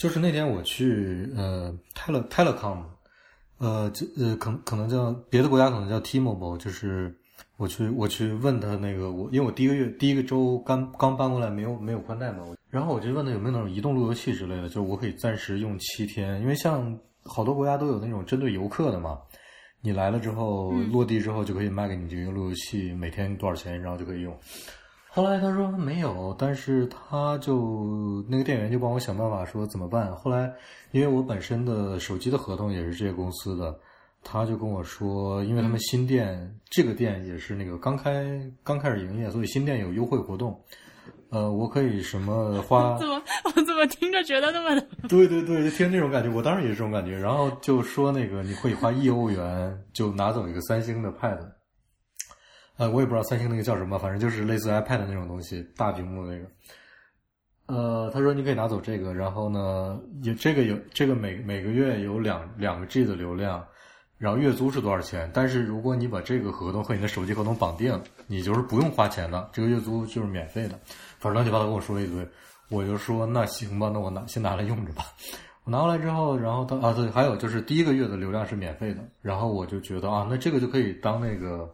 就是那天我去呃 Tele Telecom，呃，这呃可可能叫别的国家可能叫 T-Mobile，就是我去我去问他那个我因为我第一个月第一个周刚刚搬过来没有没有宽带嘛，然后我就问他有没有那种移动路由器之类的，就是我可以暂时用七天，因为像好多国家都有那种针对游客的嘛，你来了之后落地之后就可以卖给你这个路由器，每天多少钱，然后就可以用。后来他说没有，但是他就那个店员就帮我想办法说怎么办。后来因为我本身的手机的合同也是这些公司的，他就跟我说，因为他们新店这个店也是那个刚开刚开始营业，所以新店有优惠活动。呃，我可以什么花？怎么我怎么听着觉得那么的？对对对，就听这种感觉，我当时也是这种感觉。然后就说那个你可以花一欧元就拿走一个三星的 Pad。呃，我也不知道三星那个叫什么，反正就是类似 iPad 那种东西，大屏幕那个。呃，他说你可以拿走这个，然后呢，有这个有这个每每个月有两两个 G 的流量，然后月租是多少钱？但是如果你把这个合同和你的手机合同绑定，你就是不用花钱的，这个月租就是免费的。反正乱七八糟跟我说了一堆，我就说那行吧，那我拿先拿来用着吧。我拿过来之后，然后他啊对，还有就是第一个月的流量是免费的，然后我就觉得啊，那这个就可以当那个。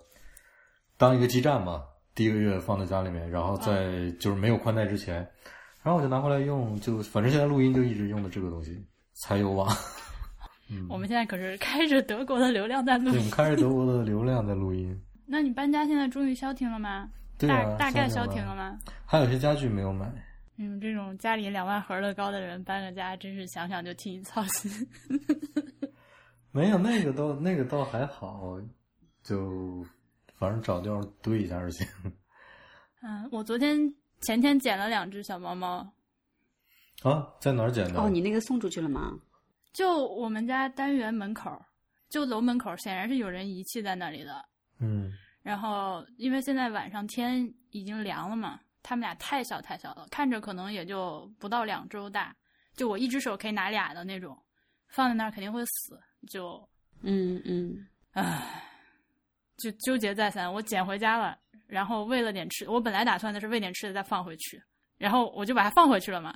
当一个基站嘛，第一个月放在家里面，然后在就是没有宽带之前，然后我就拿回来用，就反正现在录音就一直用的这个东西，才有网。嗯，我们现在可是开着德国的流量在录音，开着德国的流量在录音。那你搬家现在终于消停了吗？对啊，大概消停了吗？还有些家具没有买。嗯，这种家里两万盒乐高的人搬个家，真是想想就替你操心。没有那个倒那个倒还好，就。反正找地方堆一下就行。嗯，我昨天前天捡了两只小猫猫。啊，在哪儿捡的？哦，你那个送出去了吗？就我们家单元门口，就楼门口，显然是有人遗弃在那里的。嗯。然后，因为现在晚上天已经凉了嘛，他们俩太小太小了，看着可能也就不到两周大，就我一只手可以拿俩的那种，放在那儿肯定会死。就，嗯嗯，唉。就纠结再三，我捡回家了，然后喂了点吃。我本来打算的是喂点吃的再放回去，然后我就把它放回去了嘛。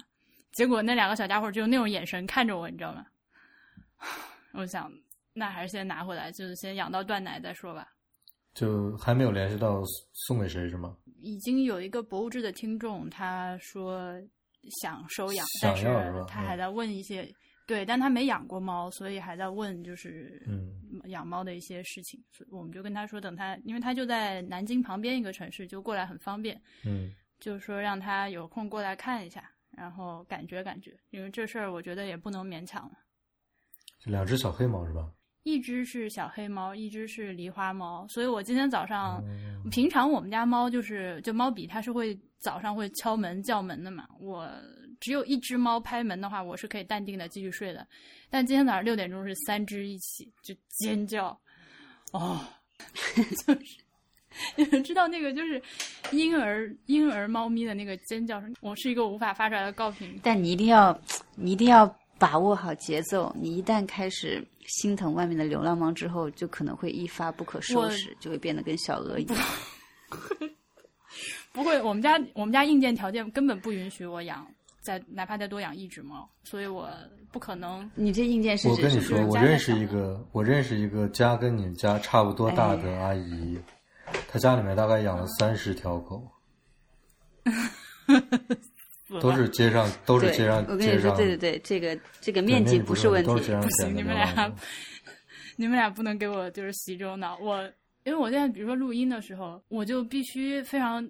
结果那两个小家伙就用那种眼神看着我，你知道吗？我想，那还是先拿回来，就是先养到断奶再说吧。就还没有联系到送给谁是吗？已经有一个博物志的听众，他说想收养，但是他还在问一些。对，但他没养过猫，所以还在问，就是养猫的一些事情。所以我们就跟他说，等他，因为他就在南京旁边一个城市，就过来很方便。嗯，就是说让他有空过来看一下，然后感觉感觉，因为这事儿我觉得也不能勉强了。两只小黑猫是吧？一只是小黑猫，一只是狸花猫。所以我今天早上，平常我们家猫就是就猫比它是会早上会敲门叫门的嘛，我。只有一只猫拍门的话，我是可以淡定的继续睡的。但今天早上六点钟是三只一起就尖叫，哦，就是你们知道那个就是婴儿婴儿猫咪的那个尖叫声，我是一个无法发出来的高频。但你一定要你一定要把握好节奏，你一旦开始心疼外面的流浪猫之后，就可能会一发不可收拾，就会变得跟小鹅一样。不会，我们家我们家硬件条件根本不允许我养。再哪怕再多养一只猫，所以我不可能。你这硬件是？我跟你说，我认识一个，我认识一个家跟你家差不多大的阿姨，她家里面大概养了三十条狗，都是街上，都是街上。我跟你说，对对对，这个这个面积不是问题。不行，你们俩，你们俩不能给我就是洗这种脑。我因为我现在比如说录音的时候，我就必须非常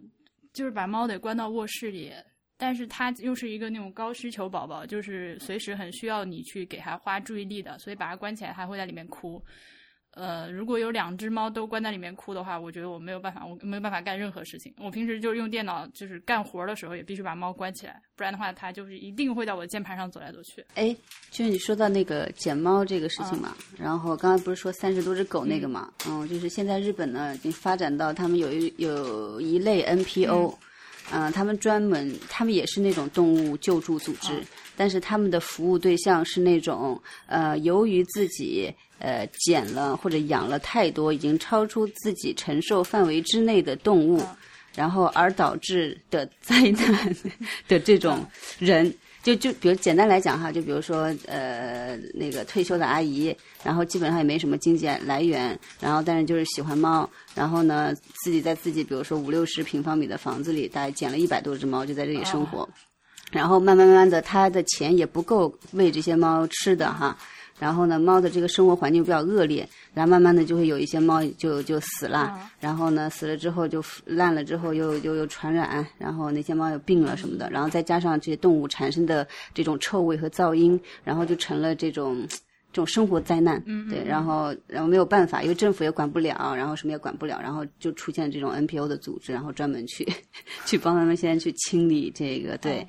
就是把猫得关到卧室里。但是它又是一个那种高需求宝宝，就是随时很需要你去给它花注意力的，所以把它关起来，它会在里面哭。呃，如果有两只猫都关在里面哭的话，我觉得我没有办法，我没有办法干任何事情。我平时就是用电脑，就是干活的时候也必须把猫关起来，不然的话它就是一定会在我的键盘上走来走去。哎，就是你说到那个捡猫这个事情嘛，然后刚才不是说三十多只狗那个嘛，嗯，就是现在日本呢已经发展到他们有一有一类 NPO。嗯，他们专门，他们也是那种动物救助组织，但是他们的服务对象是那种，呃，由于自己呃捡了或者养了太多已经超出自己承受范围之内的动物，然后而导致的 灾难的这种人，就就比如简单来讲哈，就比如说呃那个退休的阿姨，然后基本上也没什么经济来源，然后但是就是喜欢猫，然后呢自己在自己比如说五六十平方米的房子里，大概捡了一百多只猫，就在这里生活，然后慢慢慢慢的，他的钱也不够喂这些猫吃的哈。然后呢，猫的这个生活环境比较恶劣，然后慢慢的就会有一些猫就就死了，然后呢死了之后就烂了之后又又又传染，然后那些猫又病了什么的，然后再加上这些动物产生的这种臭味和噪音，然后就成了这种这种生活灾难。对，然后然后没有办法，因为政府也管不了，然后什么也管不了，然后就出现这种 NPO 的组织，然后专门去 去帮他们先去清理这个对。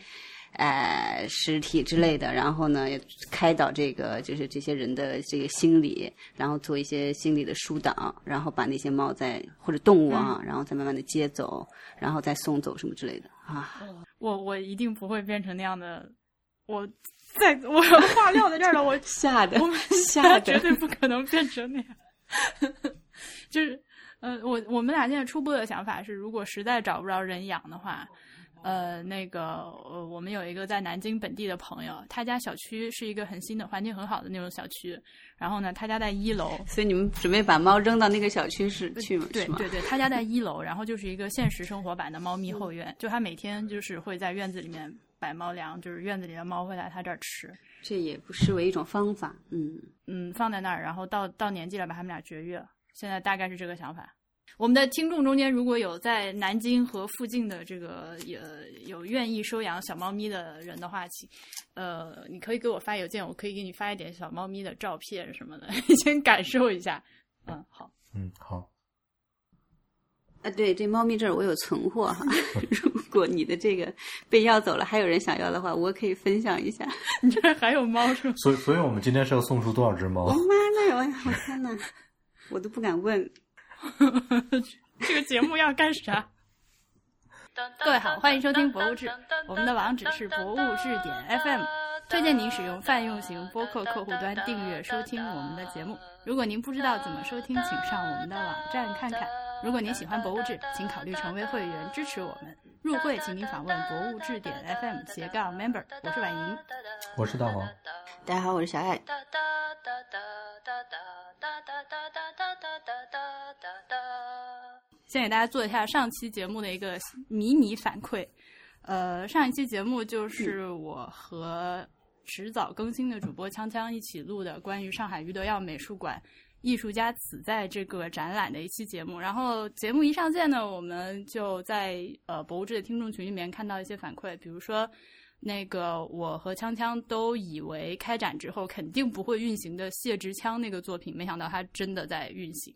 呃，尸体之类的，然后呢，开导这个就是这些人的这个心理，然后做一些心理的疏导，然后把那些猫再或者动物啊，然后再慢慢的接走，然后再送走什么之类的啊。我我一定不会变成那样的，我在我话撂在这儿了，我 吓的，我吓的，绝对不可能变成那样。就是，呃，我我们俩现在初步的想法是，如果实在找不着人养的话。呃，那个，呃，我们有一个在南京本地的朋友，他家小区是一个很新的、环境很好的那种小区。然后呢，他家在一楼，所以你们准备把猫扔到那个小区是去吗？对对对，他家在一楼，然后就是一个现实生活版的猫咪后院，就他每天就是会在院子里面摆猫粮，就是院子里的猫会来他这儿吃。这也不失为一种方法，嗯嗯，放在那儿，然后到到年纪了把他们俩绝育了，现在大概是这个想法。我们的听众中间，如果有在南京和附近的这个有有愿意收养小猫咪的人的话，请呃，你可以给我发邮件，我可以给你发一点小猫咪的照片什么的，先感受一下。嗯，好。嗯，好。啊，对，这猫咪这儿我有存货哈，如果你的这个被要走了，还有人想要的话，我可以分享一下。你这还有猫是吗？所以，所以我们今天是要送出多少只猫？我妈那有呀！我天哪，我都不敢问。这个节目要干啥？各位好，欢迎收听《博物志》，我们的网址是博物志点 FM，推荐您使用泛用型播客客户端订阅收听我们的节目。如果您不知道怎么收听，请上我们的网站看看。如果您喜欢《博物志》，请考虑成为会员支持我们。入会，请您访问博物志点 FM 斜杠 Member。我是婉莹，我是大黄，大家好，我是小爱。哒哒哒哒哒哒哒哒哒先给大家做一下上期节目的一个迷你反馈。呃，上一期节目就是我和迟早更新的主播锵锵一起录的关于上海余德耀美术馆艺术家此在这个展览的一期节目。然后节目一上线呢，我们就在呃博物志的听众群里面看到一些反馈，比如说那个我和锵锵都以为开展之后肯定不会运行的谢之枪那个作品，没想到它真的在运行。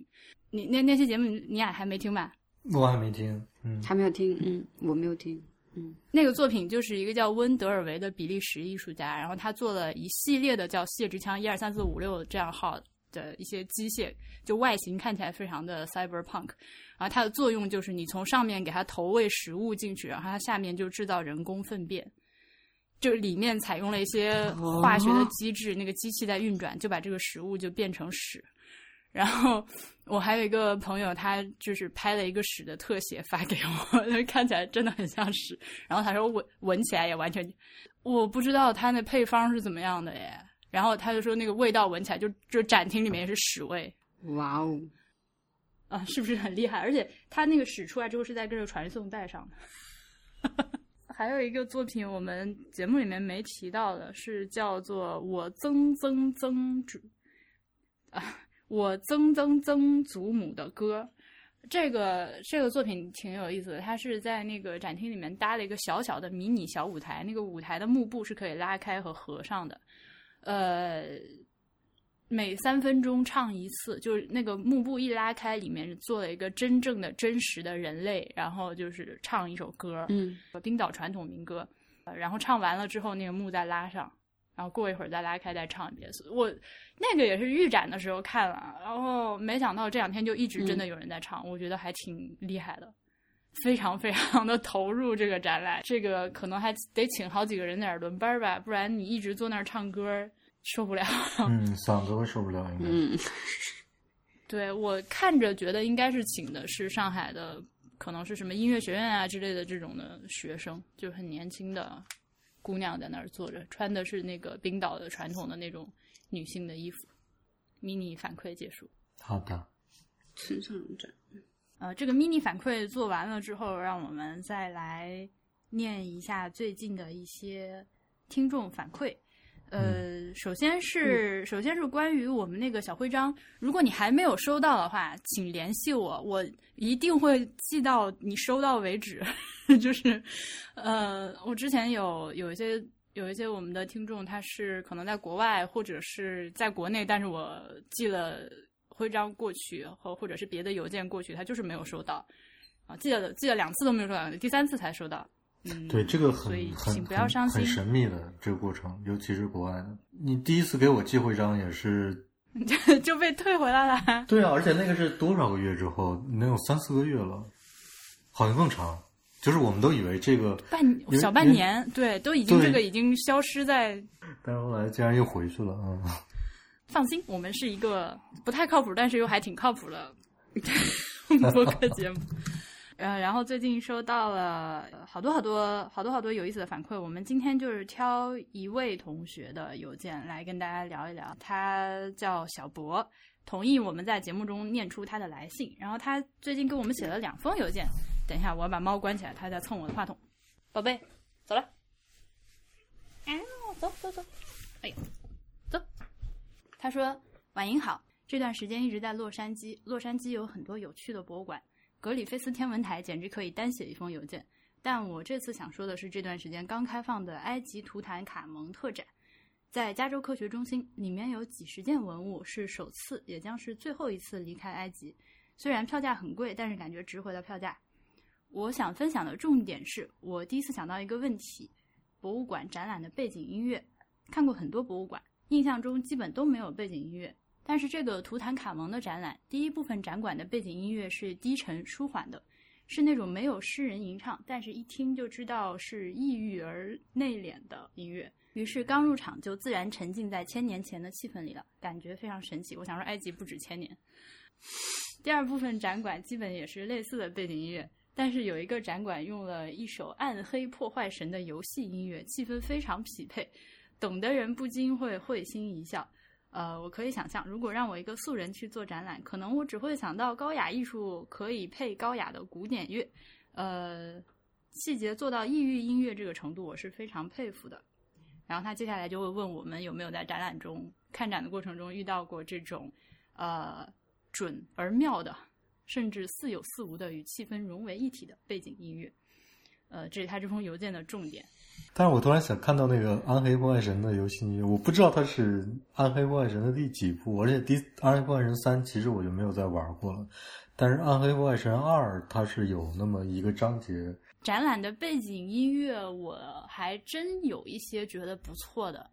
你那那期节目你俩还没听吧？我还没听，嗯，还没有听，嗯，我没有听，嗯，那个作品就是一个叫温德尔维的比利时艺术家，然后他做了一系列的叫谢之枪一二三四五六这样号的一些机械，就外形看起来非常的 cyberpunk，然后它的作用就是你从上面给它投喂食物进去，然后它下面就制造人工粪便，就里面采用了一些化学的机制，那个机器在运转，就把这个食物就变成屎。然后我还有一个朋友，他就是拍了一个屎的特写发给我，看起来真的很像屎。然后他说闻闻起来也完全，我不知道他那配方是怎么样的耶。然后他就说那个味道闻起来就就展厅里面也是屎味。哇哦，啊，是不是很厉害？而且他那个屎出来之后是在这个传送带上的。还有一个作品我们节目里面没提到的是叫做我曾曾曾祖啊。我曾曾曾祖母 的歌，这个这个作品挺有意思的。它是在那个展厅里面搭了一个小小的迷你小舞台，那个舞台的幕布是可以拉开和合上的。呃，每三分钟唱一次，就是那个幕布一拉开，里面做了一个真正的真实的人类，然后就是唱一首歌，嗯，冰岛传统民歌。然后唱完了之后，那个幕再拉上。然后过一会儿再拉开再唱一遍。我那个也是预展的时候看了，然后没想到这两天就一直真的有人在唱，我觉得还挺厉害的，非常非常的投入这个展览。这个可能还得请好几个人在那儿轮班吧，不然你一直坐那儿唱歌受不了。嗯，嗓子会受不了应该。嗯，对我看着觉得应该是请的是上海的，可能是什么音乐学院啊之类的这种的学生，就很年轻的。姑娘在那儿坐着，穿的是那个冰岛的传统的那种女性的衣服。mini 反馈结束。好的，村上龙展。呃，这个 mini 反馈做完了之后，让我们再来念一下最近的一些听众反馈。呃，首先是、首先是关于我们那个小徽章，如果你还没有收到的话，请联系我，我一定会寄到你收到为止。就是，呃，我之前有有一些有一些我们的听众，他是可能在国外或者是在国内，但是我寄了徽章过去，或或者是别的邮件过去，他就是没有收到啊，寄了寄了两次都没有收到，第三次才收到。嗯，对这个很很请不要伤心很很神秘的这个过程，尤其是国外的。你第一次给我寄徽章也是，就被退回来了。对啊，而且那个是多少个月之后？能有三四个月了，好像更长。就是我们都以为这个，半小半年，对，都已经这个已经消失在。但是后来竟然又回去了，嗯。放心，我们是一个不太靠谱，但是又还挺靠谱的 播客节目。呃，然后最近收到了好多好多好多好多有意思的反馈，我们今天就是挑一位同学的邮件来跟大家聊一聊。他叫小博，同意我们在节目中念出他的来信。然后他最近给我们写了两封邮件。等一下，我要把猫关起来，它在蹭我的话筒。宝贝，走了。啊，走走走。哎呀，走。他说：“婉莹好，这段时间一直在洛杉矶，洛杉矶有很多有趣的博物馆，格里菲斯天文台简直可以单写一封邮件。但我这次想说的是，这段时间刚开放的埃及图坦卡蒙特展，在加州科学中心，里面有几十件文物，是首次也将是最后一次离开埃及。虽然票价很贵，但是感觉值回了票价。我想分享的重点是我第一次想到一个问题：博物馆展览的背景音乐。看过很多博物馆。”印象中基本都没有背景音乐，但是这个图坦卡蒙的展览，第一部分展馆的背景音乐是低沉舒缓的，是那种没有诗人吟唱，但是一听就知道是抑郁而内敛的音乐。于是刚入场就自然沉浸在千年前的气氛里了，感觉非常神奇。我想说，埃及不止千年。第二部分展馆基本也是类似的背景音乐，但是有一个展馆用了一首《暗黑破坏神》的游戏音乐，气氛非常匹配。懂的人不禁会会心一笑。呃，我可以想象，如果让我一个素人去做展览，可能我只会想到高雅艺术可以配高雅的古典乐，呃，细节做到异域音乐这个程度，我是非常佩服的。然后他接下来就会问我们有没有在展览中看展的过程中遇到过这种呃准而妙的，甚至似有似无的与气氛融为一体的背景音乐。呃，这是他这封邮件的重点。但是我突然想看到那个《暗黑破坏神》的游戏音乐，我不知道它是《暗黑破坏神》的第几部，而且第《暗黑破坏神三》其实我就没有再玩过了，但是《暗黑破坏神二》它是有那么一个章节。展览的背景音乐我还真有一些觉得不错的。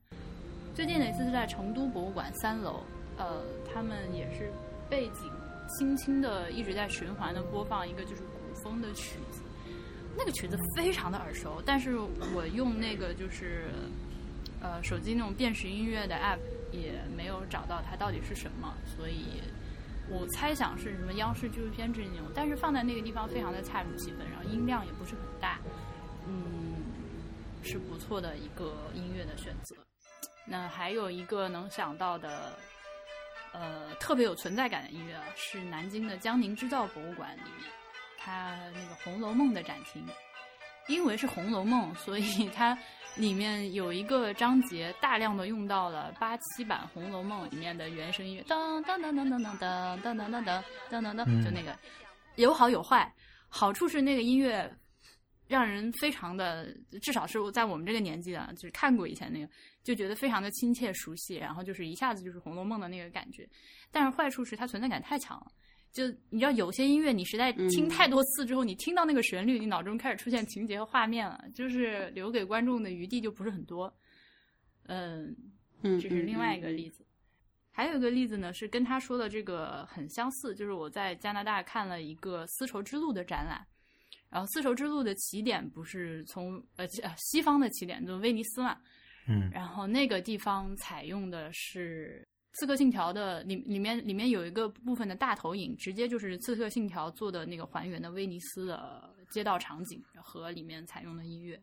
最近的一次是在成都博物馆三楼，呃，他们也是背景轻轻的一直在循环的播放一个就是古风的曲。那个曲子非常的耳熟，但是我用那个就是，呃，手机那种辨识音乐的 app 也没有找到它到底是什么，所以我猜想是什么央视纪录片这种，但是放在那个地方非常的恰如其分，然后音量也不是很大，嗯，是不错的一个音乐的选择。那还有一个能想到的，呃，特别有存在感的音乐是南京的江宁织造博物馆里面。它那个《红楼梦》的展厅，因为是《红楼梦》，所以 它里面有一个章节大量的用到了八七版《红楼梦》里面的原声音乐，噔噔噔噔噔噔噔噔噔噔噔噔噔，就那个有好有坏。好处是那个音乐让人非常的，至少是在我们这个年纪啊，就是看过以前那个，就觉得非常的亲切熟悉，然后就是一下子就是《红楼梦》的那个感觉。但是坏处是它存在感太强了。就你知道，有些音乐你实在听太多次之后，你听到那个旋律，你脑中开始出现情节和画面了，就是留给观众的余地就不是很多。嗯，嗯，这是另外一个例子。还有一个例子呢，是跟他说的这个很相似，就是我在加拿大看了一个丝绸之路的展览，然后丝绸之路的起点不是从呃西方的起点，就是威尼斯嘛，嗯，然后那个地方采用的是。《刺客信条》的里里面里面有一个部分的大投影，直接就是《刺客信条》做的那个还原的威尼斯的街道场景和里面采用的音乐。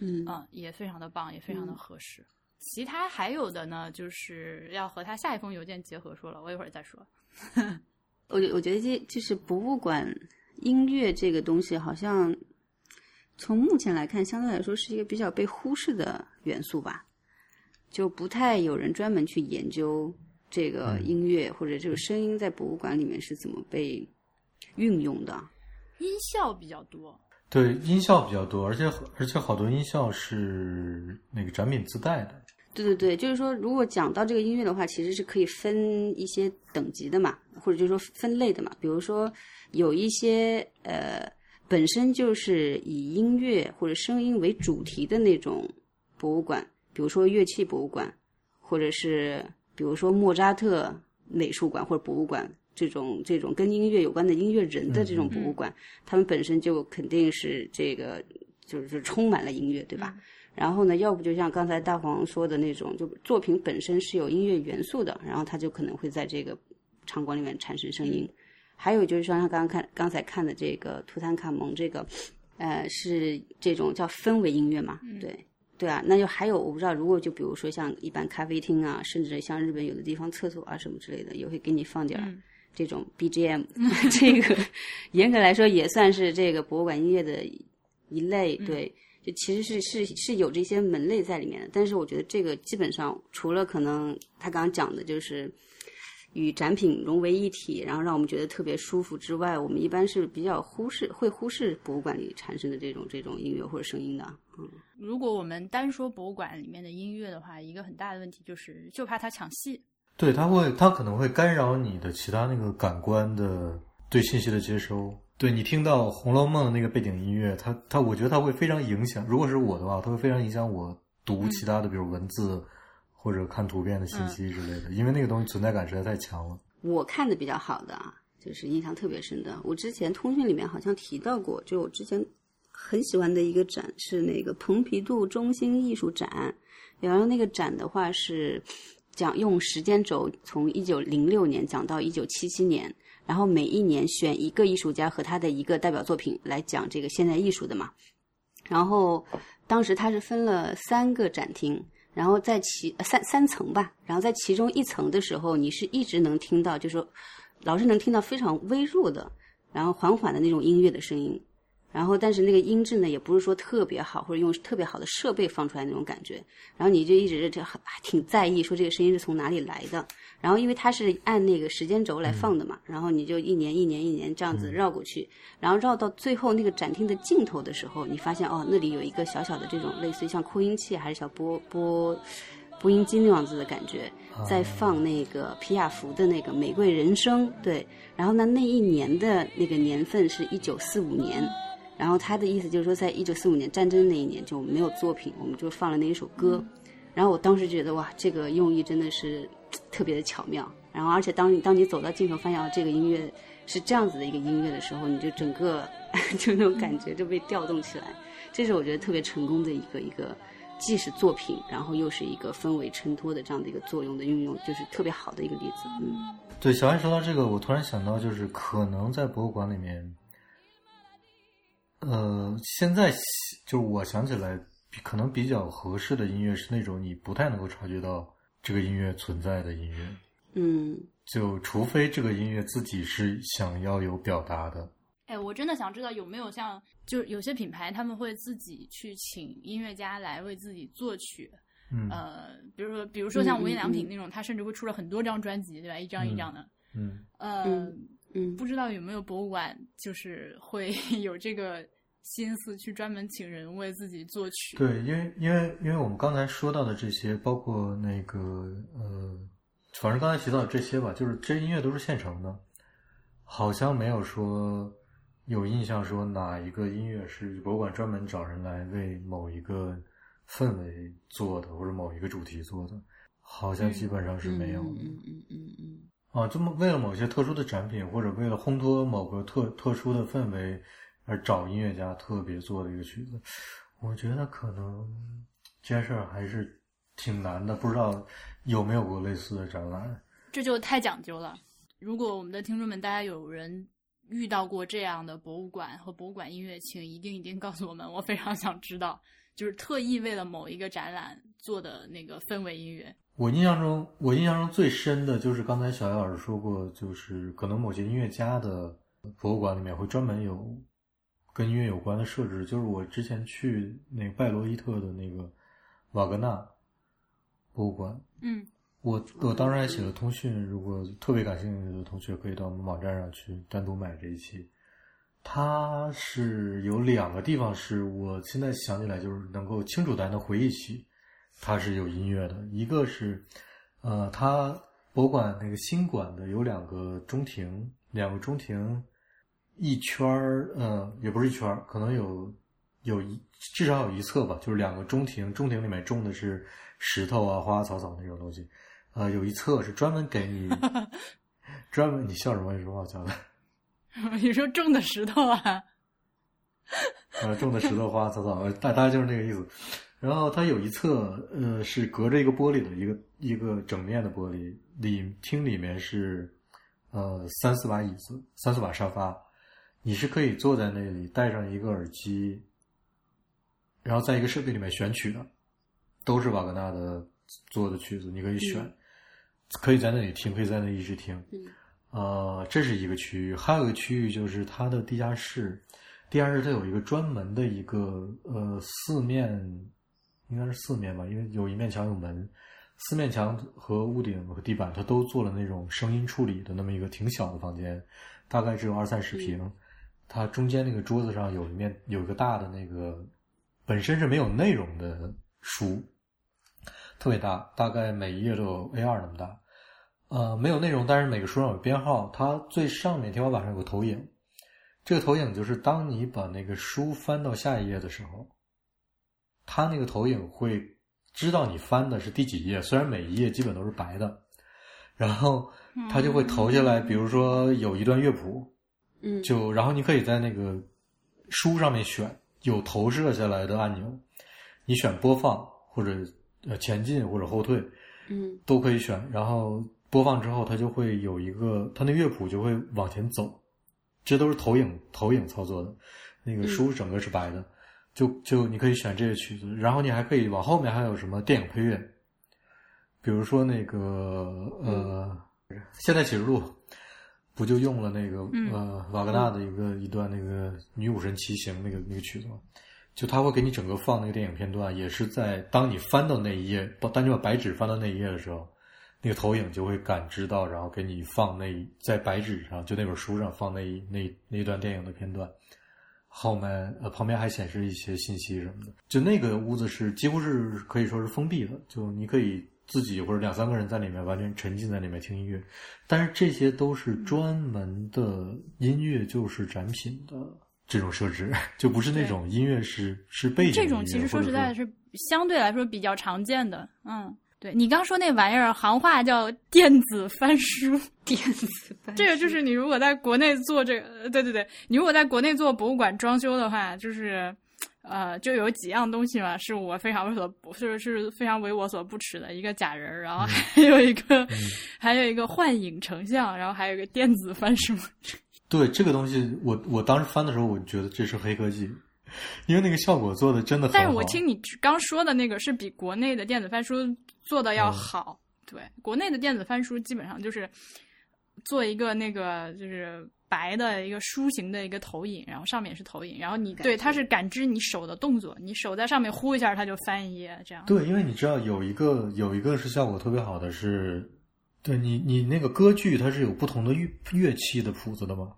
嗯嗯，也非常的棒，也非常的嗯合适。其他还有的呢，就是要和他下一封邮件结合说了，我一会儿再说。我觉我觉得这就是博物馆音乐这个东西，好像从目前来看，相对来说是一个比较被忽视的元素吧，就不太有人专门去研究这个嗯音乐、或者这个声音在博物馆里面是怎么被运用的。音效比较多，对，音效比较多，而且而且好多音效是那个展品自带的。对对对，就是说，如果讲到这个音乐的话，其实是可以分一些等级的嘛，或者就是说分类的嘛。比如说，有一些呃本身就是以音乐或者声音为主题的那种博物馆，比如说乐器博物馆，或者是比如说莫扎特美术馆或者博物馆这种这种跟音乐有关的音乐人的这种博物馆，他们本身就肯定是这个就是充满了音乐，对吧？然后呢，要不就像刚才大黄说的那种，就作品本身是有音乐元素的，然后它就可能会在这个场馆里面产生声音。还有就是像刚刚看刚才看的这个图坦卡蒙这个，呃，是这种叫氛围音乐嘛？对对啊，那就还有我不知道，如果就比如说像一般咖啡厅啊，甚至像日本有的地方厕所啊什么之类的，也会给你放点儿嗯。这种 BGM，、这个严格来说也算是这个博物馆音乐的一类，对。就其实是是是有这些门类在里面的，但是我觉得这个基本上除了可能他刚刚讲的就是与展品融为一体，然后让我们觉得特别舒服之外，我们一般是比较忽视会忽视博物馆里产生的这种这种音乐或者声音的。嗯，如果我们单说博物馆里面的音乐的话，一个很大的问题就是，就怕它抢戏。对，它会，它可能会干扰你的其他那个感官的对信息的接收。对你听到《红楼梦》的那个背景音乐，它它，我觉得它会非常影响。如果是我的话，它会非常影响我读其他的，比如文字或者看图片的信息之类的，因为那个东西存在感实在太强了。我看的比较好的啊，就是印象特别深的，我之前通讯里面好像提到过，就我之前很喜欢的一个展是那个蓬皮杜中心艺术展，然后那个展的话是讲用时间轴从一九零六年讲到一九七七年，然后每一年选一个艺术家和他的一个代表作品来讲这个现代艺术的嘛。然后当时他是分了三个展厅，然后在其三三层吧，然后在其中一层的时候，你是一直能听到，就是说老是能听到非常微弱的，然后缓缓的那种音乐的声音。然后，但是那个音质呢，也不是说特别好，或者用特别好的设备放出来那种感觉。然后你就一直这还挺在意，说这个声音是从哪里来的。然后，因为它是按那个时间轴来放的嘛，然后你就一年一年一年这样子绕过去，然后绕到最后那个展厅的尽头的时候，你发现哦，那里有一个小小的这种类似于像扩音器还是小播播播音机那样子的感觉，在放那个皮亚福的那个《玫瑰人生》。对，然后呢，那一年的那个年份是一九四五年。然后他的意思就是说，在一九四五年战争那一年就没有作品，我们就放了那一首歌。然后我当时觉得哇，这个用意真的是特别的巧妙。然后而且当你当你走到镜头，发现哦，这个音乐是这样子的一个音乐的时候，你就整个 就那种感觉就被调动起来。这是我觉得特别成功的一个一个，既是作品，然后又是一个氛围衬托的这样的一个作用的运用，就是特别好的一个例子。嗯，对，小安说到这个，我突然想到，就是可能在博物馆里面。呃，现在就我想起来，可能比较合适的音乐是那种你不太能够察觉到这个音乐存在的音乐。嗯，就除非这个音乐自己是想要有表达的。哎，我真的想知道有没有像，就是有些品牌他们会自己去请音乐家来为自己作曲。嗯，呃，比如说，比如说像无印良品那种，他甚至会出了很多张专辑，对吧？一张一张的。嗯，呃，嗯嗯不知道有没有博物馆就是会 有这个心思去专门请人为自己作曲。对，因为因为因为我们刚才说到的这些，包括那个呃，反正刚才提到的这些吧，就是这些音乐都是现成的，好像没有说有印象说哪一个音乐是博物馆专门找人来为某一个氛围做的，或者某一个主题做的，好像基本上是没有的。嗯嗯嗯嗯啊，这么为了某些特殊的展品，或者为了烘托某个特特殊的氛围而找音乐家特别做的一个曲子，我觉得可能这件事儿还是挺难的。不知道有没有过类似的展览？这就太讲究了。如果我们的听众们大家有人遇到过这样的博物馆和博物馆音乐，请一定一定告诉我们，我非常想知道。就是特意为了某一个展览做的那个氛围音乐。我印象中，我印象中最深的就是刚才小艾老师说过，就是可能某些音乐家的博物馆里面会专门有跟音乐有关的设置。就是我之前去那个拜罗伊特的那个瓦格纳博物馆，嗯我我当时还写了通讯，如果特别感兴趣的同学可以到我们网站上去单独买这一期。它是有两个地方是我现在想起来就是能够清楚的能回忆起，它是有音乐的。一个是，呃，它博物馆那个新馆的有两个中庭，两个中庭一圈儿，呃，也不是一圈儿，可能有有一至少有一侧吧，就是两个中庭，中庭里面种的是石头啊、花花草草那种东西，呃，有一侧是专门给你 专门你笑什么？有什么好笑的？你说种的石头啊？呃，种的石头花花草草，呃大大概就是那个意思。然后它有一侧，呃，是隔着一个玻璃的一个一个整面的玻璃，里厅里面是呃三四把椅子，三四把沙发，你是可以坐在那里，戴上一个耳机，然后在一个设备里面选曲的，都是瓦格纳的做的曲子，你可以选，可以在那里听，可以在那里一直听。嗯呃，这是一个区域，还有一个区域就是它的地下室。地下室它有一个专门的一个呃四面，应该是四面吧，因为有一面墙有门，四面墙和屋顶和地板它都做了那种声音处理的那么一个挺小的房间，大概只有二三十平。它中间那个桌子上有一面有一个大的那个本身是没有内容的书，特别大，大概每一页都有 A 二那么大。呃，没有内容，但是每个书上有编号。它最上面天花板上有个投影，这个投影就是当你把那个书翻到下一页的时候，它那个投影会知道你翻的是第几页，虽然每一页基本都是白的，然后它就会投下来，比如说有一段乐谱，嗯，就然后你可以在那个书上面选有投射下来的按钮，你选播放或者呃前进或者后退，嗯。都可以选。然后播放之后，它就会有一个，它那乐谱就会往前走，这都是投影投影操作的。那个书整个是白的，就就你可以选这些曲子，然后你还可以往后面还有什么电影配乐，比如说那个呃，现代启示录不就用了那个、嗯呃瓦格纳的一个一段那个女武神骑行那个那个曲子吗？就他会给你整个放那个电影片段，也是在当你翻到那一页，把当你把白纸翻到那一页的时候，那个投影就会感知到，然后给你放那在白纸上，就那本书上放那一那那一段电影的片段。后面呃旁边还显示一些信息什么的，就那个屋子是几乎是可以说是封闭的，就你可以自己或者两三个人在里面完全沉浸在里面听音乐，但是这些都是专门的音乐就是展品的这种设置，就不是那种音乐是是背景这种其实说实在的是相对来说比较常见的。嗯，对你刚说那玩意儿，行话叫电子翻书。电子翻这个就是你如果在国内做这个，呃对对对，你如果在国内做博物馆装修的话，就是，呃，就有几样东西嘛，是我非常为所不是是非常为我所不齿的一个假人儿，然后还有一个、还有一个幻影成像，然后还有一个电子翻书。对这个东西，我我当时翻的时候，我觉得这是黑科技，因为那个效果做的真的很好。但是我听你刚说的那个是比国内的电子翻书做的要嗯好。对，国内的电子翻书基本上就是做一个那个就是白的一个书形的一个投影，然后上面是投影，然后你对它是感知你手的动作，你手在上面呼一下，它就翻一页这样。对，因为你知道有一个有一个是效果特别好的是，对你你那个歌剧它是有不同的乐乐器的谱子的嘛，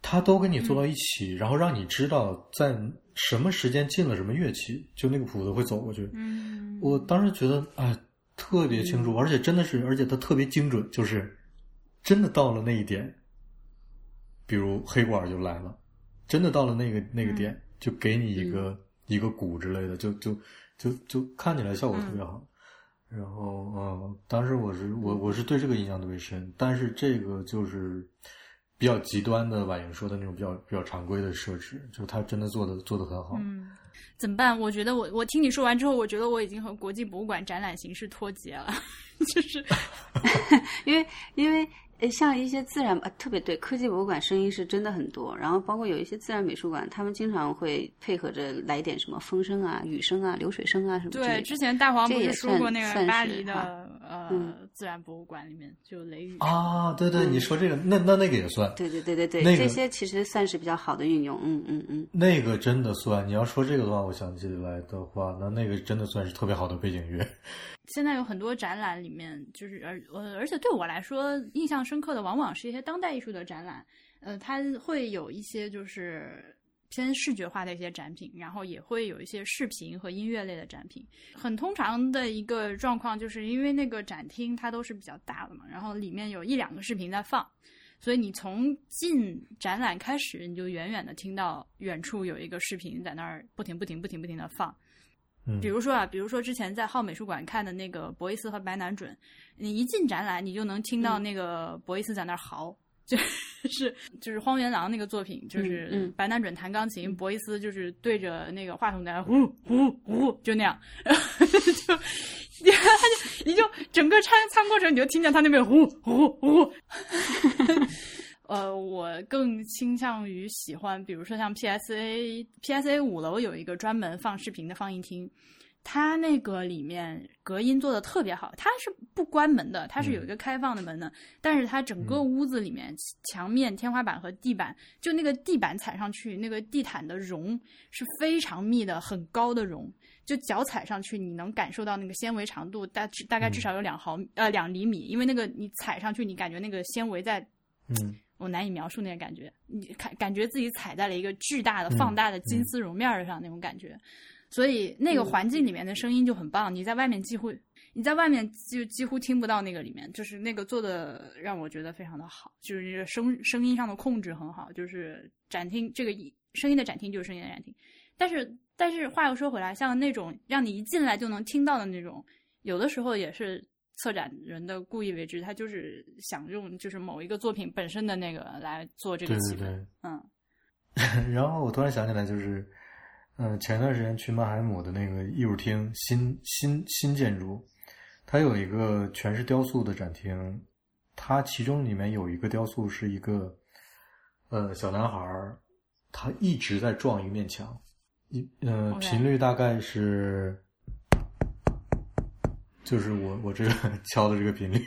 它都跟你做到一起，然后让你知道在什么时间进了什么乐器，就那个谱子会走过去。嗯，我当时觉得哎特别清楚，而且真的是，而且它特别精准，就是真的到了那一点，比如黑管就来了，真的到了那个那个点，就给你一个、一个鼓之类的，就就就就看起来效果特别好。然后，嗯，当时我是我我是对这个印象特别深，但是这个就是比较极端的婉莹说的那种比较比较常规的设置，就他真的做的做的很好。嗯，怎么办？我觉得我我听你说完之后，我觉得我已经和国际博物馆展览形式脱节了，就是 因为因为诶，像一些自然呃，特别对科技博物馆声音是真的很多，然后包括有一些自然美术馆，他们经常会配合着来点什么风声啊、雨声啊、流水声啊什么对，之前大黄不是说过那个巴黎的呃、嗯自然博物馆里面就雷雨啊，对对，你说这个，那那那个也算，对对对对对，那个这些其实算是比较好的运用。嗯嗯嗯，那个真的算。你要说这个的话，我想起来的话，那那个真的算是特别好的背景乐。现在有很多展览里面，就是而呃，而且对我来说印象深刻的，往往是一些当代艺术的展览。呃，它会有一些就是偏视觉化的一些展品，然后也会有一些视频和音乐类的展品。很通常的一个状况，就是因为那个展厅它都是比较大的嘛，然后里面有一两个视频在放。所以你从进展览开始，你就远远的听到远处有一个视频在那儿不停不停不停不停的放，嗯，比如说啊，比如说之前在浩美术馆看的那个博伊斯和白南准，你一进展览，你就能听到那个博伊斯在那儿嚎，就是就是荒原狼那个作品，就是白南准弹钢琴，博伊斯就是对着那个话筒在呼呼呼，就那样，然 后就你他 就你就整个参参过程你就听见他那边呼呼呼。呃，我更倾向于喜欢，比如说像 PSA PSA 五楼有一个专门放视频的放映厅，它那个里面隔音做的特别好，它是不关门的，它是有一个开放的门的，但是它整个屋子里面墙面、天花板和地板，就那个地板踩上去，那个地毯的绒是非常密的，很高的绒。就脚踩上去，你能感受到那个纤维长度大大概至少有两毫、呃两厘米，因为那个你踩上去，你感觉那个纤维在嗯我难以描述那个感觉，你感感觉自己踩在了一个巨大的、放大的金丝绒面儿上那种感觉，所以那个环境里面的声音就很棒。你在外面几乎你在外面就几乎听不到那个里面，就是那个做的让我觉得非常的好，就是这个声声音上的控制很好，就是展厅这个声音的展厅就是声音的展厅。但是但是话又说回来，像那种让你一进来就能听到的那种，有的时候也是。策展人的故意为之，他就是想用就是某一个作品本身的那个来做这个对气氛，对对。嗯，然后我突然想起来，就是，嗯、前段时间去曼海姆的那个艺术厅新新新建筑，它有一个全是雕塑的展厅，它其中里面有一个雕塑是一个，呃，小男孩儿，他一直在撞一面墙，一呃频率大概是，就是我我这个敲的这个频率。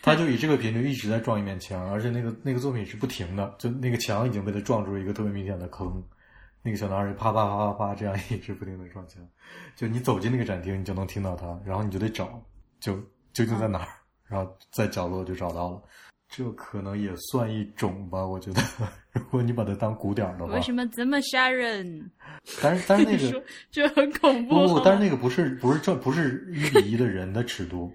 他就以这个频率一直在撞一面墙，而且那个那个作品是不停的，就那个墙已经被他撞出一个特别明显的坑，那个小男孩啪啪啪啪啪这样一直不停的撞墙，就你走进那个展厅，你就能听到他，然后你就得找，就究竟在哪儿，然后在角落就找到了，这可能也算一种吧，我觉得，如果你把它当鼓点儿的话为，什么这么吓人？但是但是那个说这很恐怖不不，但是那个不是不是这不是一比一的人的尺度，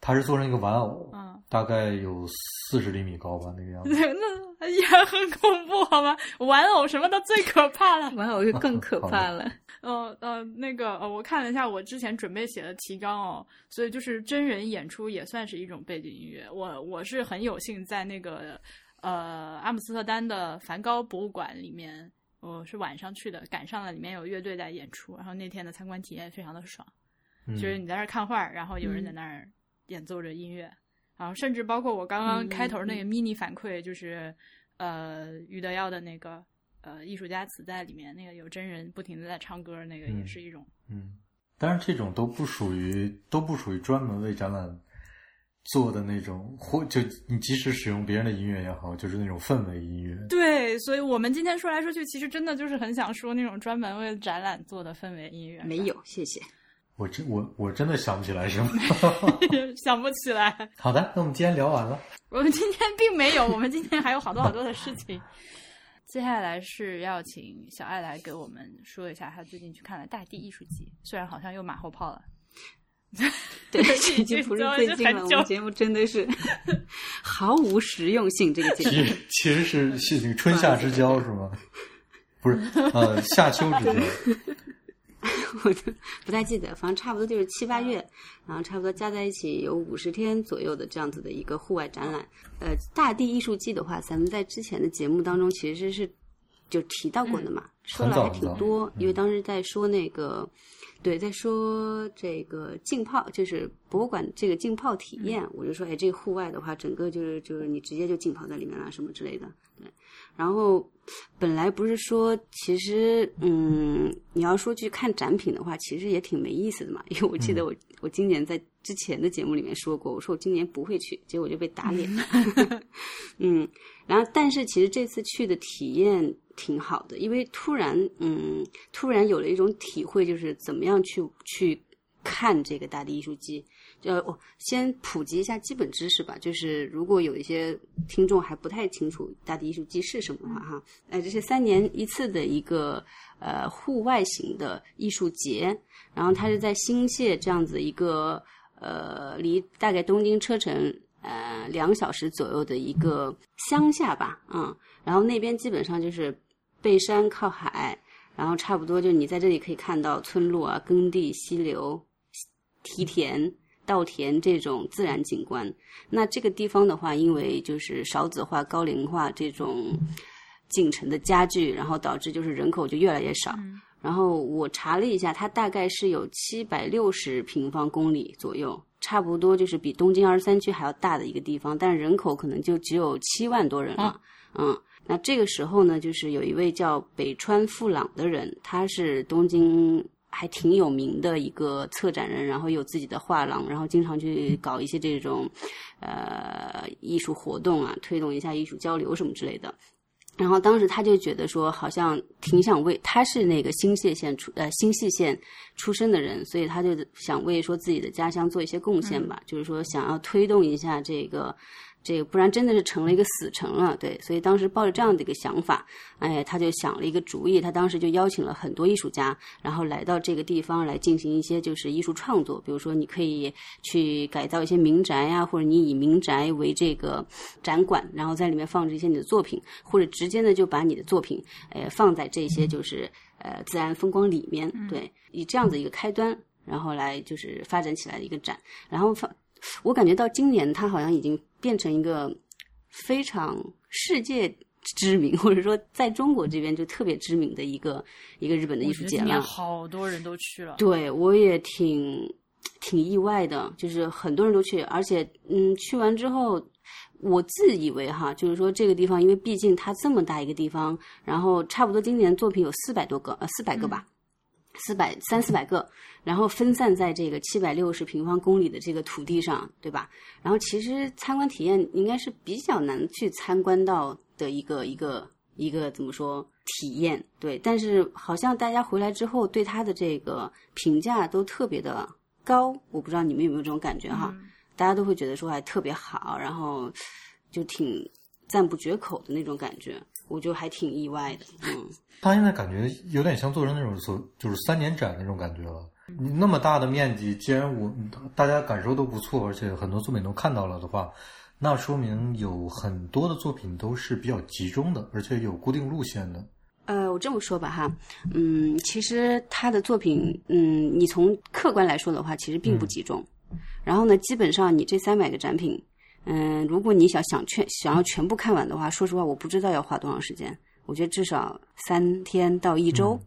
它是做成一个玩偶，嗯大概有四十厘米高吧，那个样子。那也很恐怖好吗？玩偶什么的最可怕了。玩偶就更可怕了。呃 呃，那个呃，我看了一下我之前准备写的提纲哦，所以就是真人演出也算是一种背景音乐。我我是很有幸在那个呃阿姆斯特丹的梵高博物馆里面，我是晚上去的，赶上了里面有乐队在演出，然后那天的参观体验非常的爽，嗯就是你在那儿看画儿，然后有人在那儿演奏着音乐，然后甚至包括我刚刚开头那个 mini 反馈，就是呃余德耀的那个。呃，艺术家磁带里面那个有真人不停的在唱歌，那个也嗯是一种嗯，但是这种都不属于都不属于专门为展览做的那种，或就你即使使用别人的音乐也好，就是那种氛围音乐。对，所以我们今天说来说去，其实真的就是很想说那种专门为展览做的氛围音乐。没有，谢谢。我真我我真的想不起来什么。想不起来。好的，那我们今天聊完了。我们今天并没有，我们今天还有好多好多的事情。接下来是要请小爱来给我们说一下她最近去看了大地艺术季，虽然好像又马后炮了。对，这已经不是最近了。我们节目真的是毫无实用性。这个节目其实其实是是那个春夏之交是吗？不是，呃，夏秋之交。我都不太记得，反正差不多就是七八月，然后差不多加在一起有五十天左右的这样子的一个户外展览。呃，大地艺术季的话，咱们在之前的节目当中其实是就提到过的嘛，说了还挺多，因为当时在说那个。对，在说这个浸泡，就是博物馆这个浸泡体验，我就说，哎，这个户外的话，整个就是就是你直接就浸泡在里面了，什么之类的。对，然后本来不是说，其实嗯，你要说去看展品的话，其实也挺没意思的嘛。因为我记得我、我今年在之前的节目里面说过，我说我今年不会去，结果就被打脸了。嗯，然后但是其实这次去的体验挺好的，因为突然嗯，突然有了一种体会，就是怎么样去去看这个大地艺术季。呃，我先普及一下基本知识吧，就是如果有一些听众还不太清楚大地艺术季是什么的话，哈，呃，这是三年一次的一个呃户外型的艺术节，然后它是在新泻这样子一个呃离大概东京车程呃两小时左右的一个乡下吧，嗯，然后那边基本上就是背山靠海，然后差不多就你在这里可以看到村落啊、耕地、溪流、梯田。稻田这种自然景观，那这个地方的话，因为就是少子化、高龄化这种进程的加剧，然后导致就是人口就越来越少。然后我查了一下，它大概是有七百六十平方公里左右，差不多就是比东京二十三区还要大的一个地方，但是人口可能就只有七万多人了。嗯，那这个时候呢，就是有一位叫北川富朗的人，他是东京。还挺有名的一个策展人，然后有自己的画廊，然后经常去搞一些这种，呃，艺术活动啊，推动一下艺术交流什么之类的。然后当时他就觉得说，好像挺想为他是那个新泻县出呃新泻县出生的人，所以他就想为说自己的家乡做一些贡献吧，就是说想要推动一下这个。这个不然真的是成了一个死城了，对，所以当时抱着这样的一个想法，哎，他就想了一个主意，他当时就邀请了很多艺术家，然后来到这个地方来进行一些就是艺术创作，比如说你可以去改造一些民宅呀，或者你以民宅为这个展馆，然后在里面放置一些你的作品，或者直接呢就把你的作品，呃，放在这些就是呃自然风光里面，对，以这样子一个开端，然后来就是发展起来的一个展，然后放。我感觉到今年它好像已经变成一个非常世界知名，或者说在中国这边就特别知名的一个一个日本的艺术节了。好多人都去了，对我也挺挺意外的，就是很多人都去，而且嗯，去完之后，我自以为哈，就是说这个地方，因为毕竟它这么大一个地方，然后差不多今年作品有四百多个，呃，四百个吧。四百三四百个，然后分散在这个七百六十平方公里的这个土地上，对吧？然后其实参观体验应该是比较难去参观到的一个一个一个怎么说体验？对，但是好像大家回来之后对它的这个评价都特别的高，我不知道你们有没有这种感觉哈？大家都会觉得说还特别好，然后就挺赞不绝口的那种感觉。我就还挺意外的，嗯。他现在感觉有点像做成那种所就是三年展那种感觉了。你那么大的面积，既然我大家感受都不错，而且很多作品都看到了的话，那说明有很多的作品都是比较集中的，而且有固定路线的。呃，我这么说吧，哈，嗯，其实他的作品，嗯，你从客观来说的话，其实并不集中。然后呢，基本上你这三百个展品。嗯，如果你想想全想要全部看完的话，说实话，我不知道要花多长时间。我觉得至少三天到一周，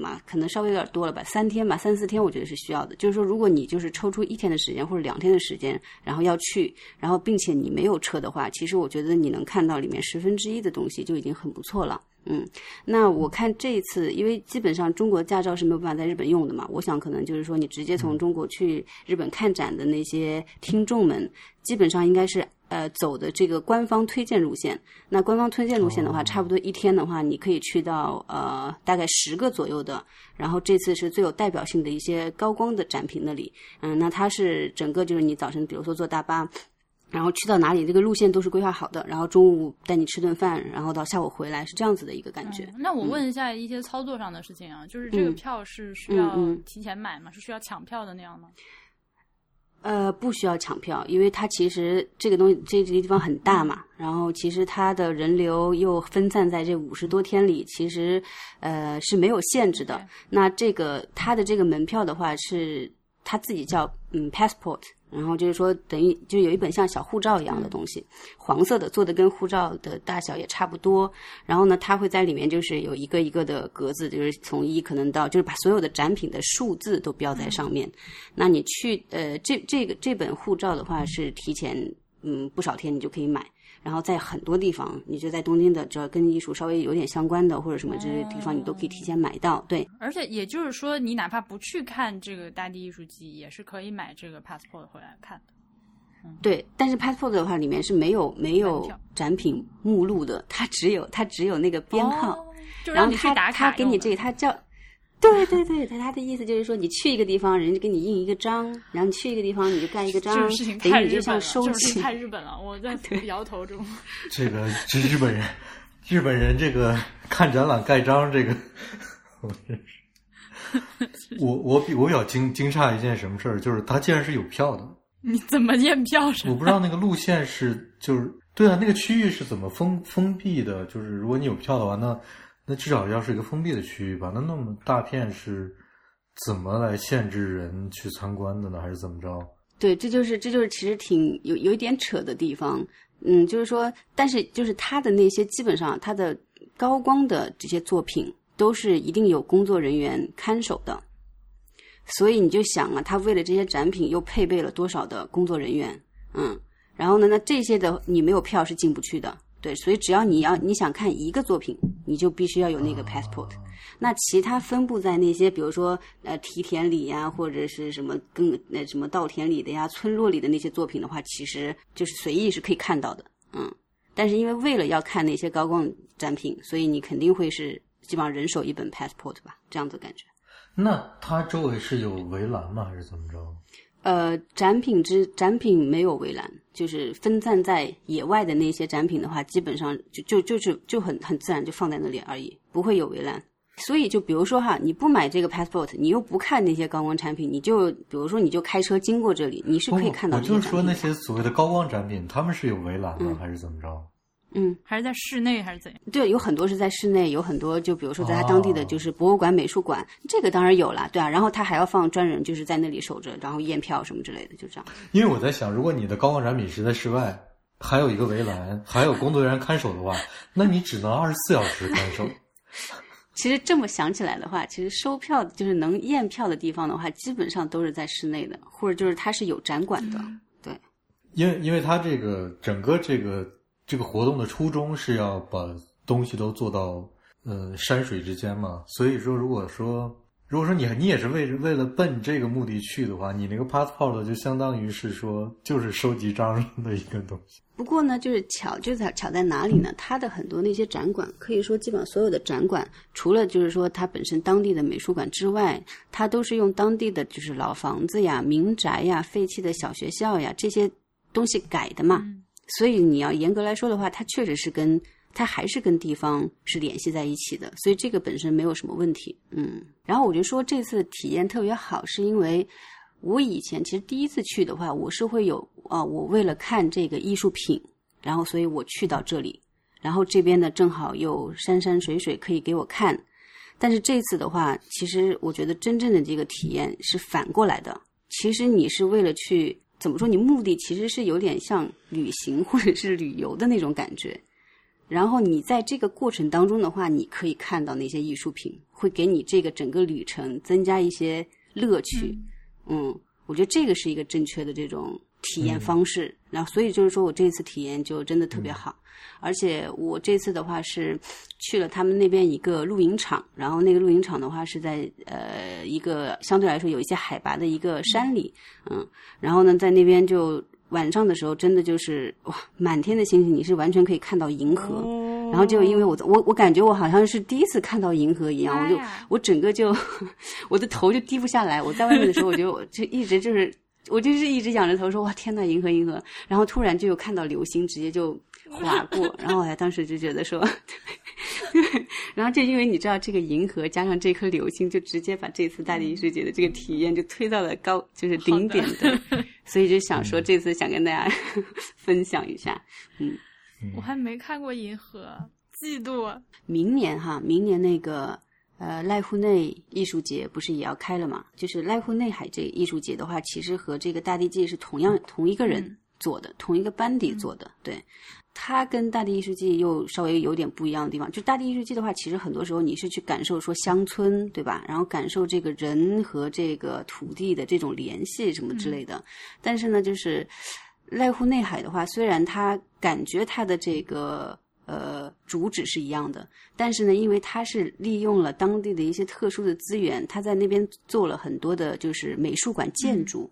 嘛，可能稍微有点多了吧，三天吧，三四天，我觉得是需要的。就是说，如果你就是抽出一天的时间或者两天的时间，然后要去，然后并且你没有车的话，其实我觉得你能看到里面十分之一的东西就已经很不错了。嗯，那我看这一次，因为基本上中国驾照是没有办法在日本用的嘛，我想可能就是说你直接从中国去日本看展的那些听众们，基本上应该是呃走的这个官方推荐路线。那官方推荐路线的话，差不多一天的话，你可以去到呃大概十个左右的，然后这次是最有代表性的一些高光的展品那里。嗯，那它是整个就是你早晨比如说坐大巴。然后去到哪里，这个路线都是规划好的。然后中午带你吃顿饭，然后到下午回来，是这样子的一个感觉。那我问一下一些操作上的事情啊，就是这个票是需要提前买吗？是需要抢票的那样吗？呃，不需要抢票，因为它其实这个东西这这个地方很大嘛，然后其实它的人流又分散在这五十多天里，其实呃是没有限制的。那这个它的这个门票的话是。他自己叫嗯，passport，然后就是说，等于就有一本像小护照一样的东西，黄色的，做的跟护照的大小也差不多。然后呢，它会在里面就是有一个一个的格子，就是从一可能到，就是把所有的展品的数字都标在上面。那你去呃，这这个这本护照的话是提前嗯不少天你就可以买。然后在很多地方，你就在东京的，只要跟艺术稍微有点相关的或者什么这些地方，你都可以提前买到。对，而且也就是说，你哪怕不去看这个大地艺术季，也是可以买这个 passport 回来看的。对，但是 passport 的话，里面是没有没有展品目录的，它只有它只有那个编号。然后他让你去打卡用的他给你这个，他叫，对对对，他他的意思就是说，你去一个地方，人家给你印一个章，然后你去一个地方，你就盖一个章这种事情，等于你就像太日本了，收起这种事情。太日本了，我在 摇头中。这个是日本人，日本人这个看展览盖章，这个我真是，我我比我比较惊惊诧一件什么事儿，就是他竟然是有票的，你怎么验票？我不知道那个路线是就是对啊，那个区域是怎么封封闭的？就是如果你有票的话，那那至少要是一个封闭的区域吧？那那么大片是怎么来限制人去参观的呢？还是怎么着？对，这就是这就是其实挺有有一点扯的地方，嗯，就是说，但是就是他的那些基本上他的高光的这些作品都是一定有工作人员看守的，所以你就想啊，他为了这些展品又配备了多少的工作人员，嗯，然后呢，那这些的你没有票是进不去的，对，所以只要你要你想看一个作品，你就必须要有那个 passport。那其他分布在那些，比如说呃梯田里呀，或者是什么更那什么稻田里的呀、村落里的那些作品的话，其实就是随意是可以看到的，嗯。但是因为为了要看那些高光展品，所以你肯定会是基本上人手一本 passport 吧，这样子感觉。那它周围是有围栏吗？还是怎么着？呃，展品之展品没有围栏，就是分散在野外的那些展品的话，基本上就就就是就很很自然就放在那里而已，不会有围栏。所以就比如说哈，你不买这个 passport，你又不看那些高光产品，你就比如说你就开车经过这里，你是可以看到我。就是说那些所谓的高光展品，他们是有围栏吗？还是怎么着？嗯，还是在室内还是怎样？对，有很多是在室内，有很多就比如说在他当地的哦就是博物馆、美术馆，这个当然有了，对啊。然后他还要放专人，就是在那里守着，然后验票什么之类的，就这样。因为我在想，如果你的高光展品是在室外，还有一个围栏，还有工作人员看守的话，那你只能二十四小时看守。其实这么想起来的话，其实收票就是能验票的地方的话，基本上都是在室内的，或者就是它是有展馆的。对，因为因为它这个整个这个这个活动的初衷是要把东西都做到呃山水之间嘛，所以说如果说如果说你你也是为为了奔这个目的去的话，你那个 passport 就相当于是说就是收集章的一个东西。不过呢，就是巧就在巧在哪里呢？它的很多那些展馆，可以说基本上所有的展馆，除了就是说它本身当地的美术馆之外，它都是用当地的就是老房子呀、民宅呀、废弃的小学校呀这些东西改的嘛。所以你要严格来说的话，它确实是跟它还是跟地方是联系在一起的，所以这个本身没有什么问题。嗯，然后我就说这次体验特别好，是因为我以前其实第一次去的话，我是会有啊、我为了看这个艺术品，然后所以我去到这里，然后这边呢正好有山山水水可以给我看。但是这次的话，其实我觉得真正的这个体验是反过来的。其实你是为了去怎么说？你目的其实是有点像旅行或者是旅游的那种感觉。然后你在这个过程当中的话，你可以看到那些艺术品，会给你这个整个旅程增加一些乐趣。嗯，我觉得这个是一个正确的这种体验方式。然后，所以就是说我这次体验就真的特别好。而且我这次的话是去了他们那边一个露营场，然后那个露营场的话是在呃一个相对来说有一些海拔的一个山里，嗯，然后呢在那边就晚上的时候真的就是哇满天的星星，你是完全可以看到银河。然后就因为我我我感觉我好像是第一次看到银河一样，我就我整个就 我的头就低不下来。我在外面的时候，我就就一直就是我就是一直仰着头说哇天呐银河银河，然后突然就有看到流星直接就划过，然后我当时就觉得说，然后就因为你知道这个银河加上这颗流星，就直接把这次大地艺术节的这个体验就推到了高就是顶点。的，所以就想说这次想跟大家 分享一下，嗯。我还没看过银河，嫉妒。明年哈，明年那个呃，濑户内艺术节不是也要开了吗？就是濑户内海这个艺术节的话，其实和这个大地记是同样同一个人做的，同一个班底做的。对，它跟大地艺术季又稍微有点不一样的地方。就大地艺术季的话，其实很多时候你是去感受说乡村，对吧？然后感受这个人和这个土地的这种联系什么之类的。但是呢，就是濑户内海的话，虽然它感觉它的这个。呃，主旨是一样的，但是呢，因为它是利用了当地的一些特殊的资源，他在那边做了很多的，就是美术馆建筑，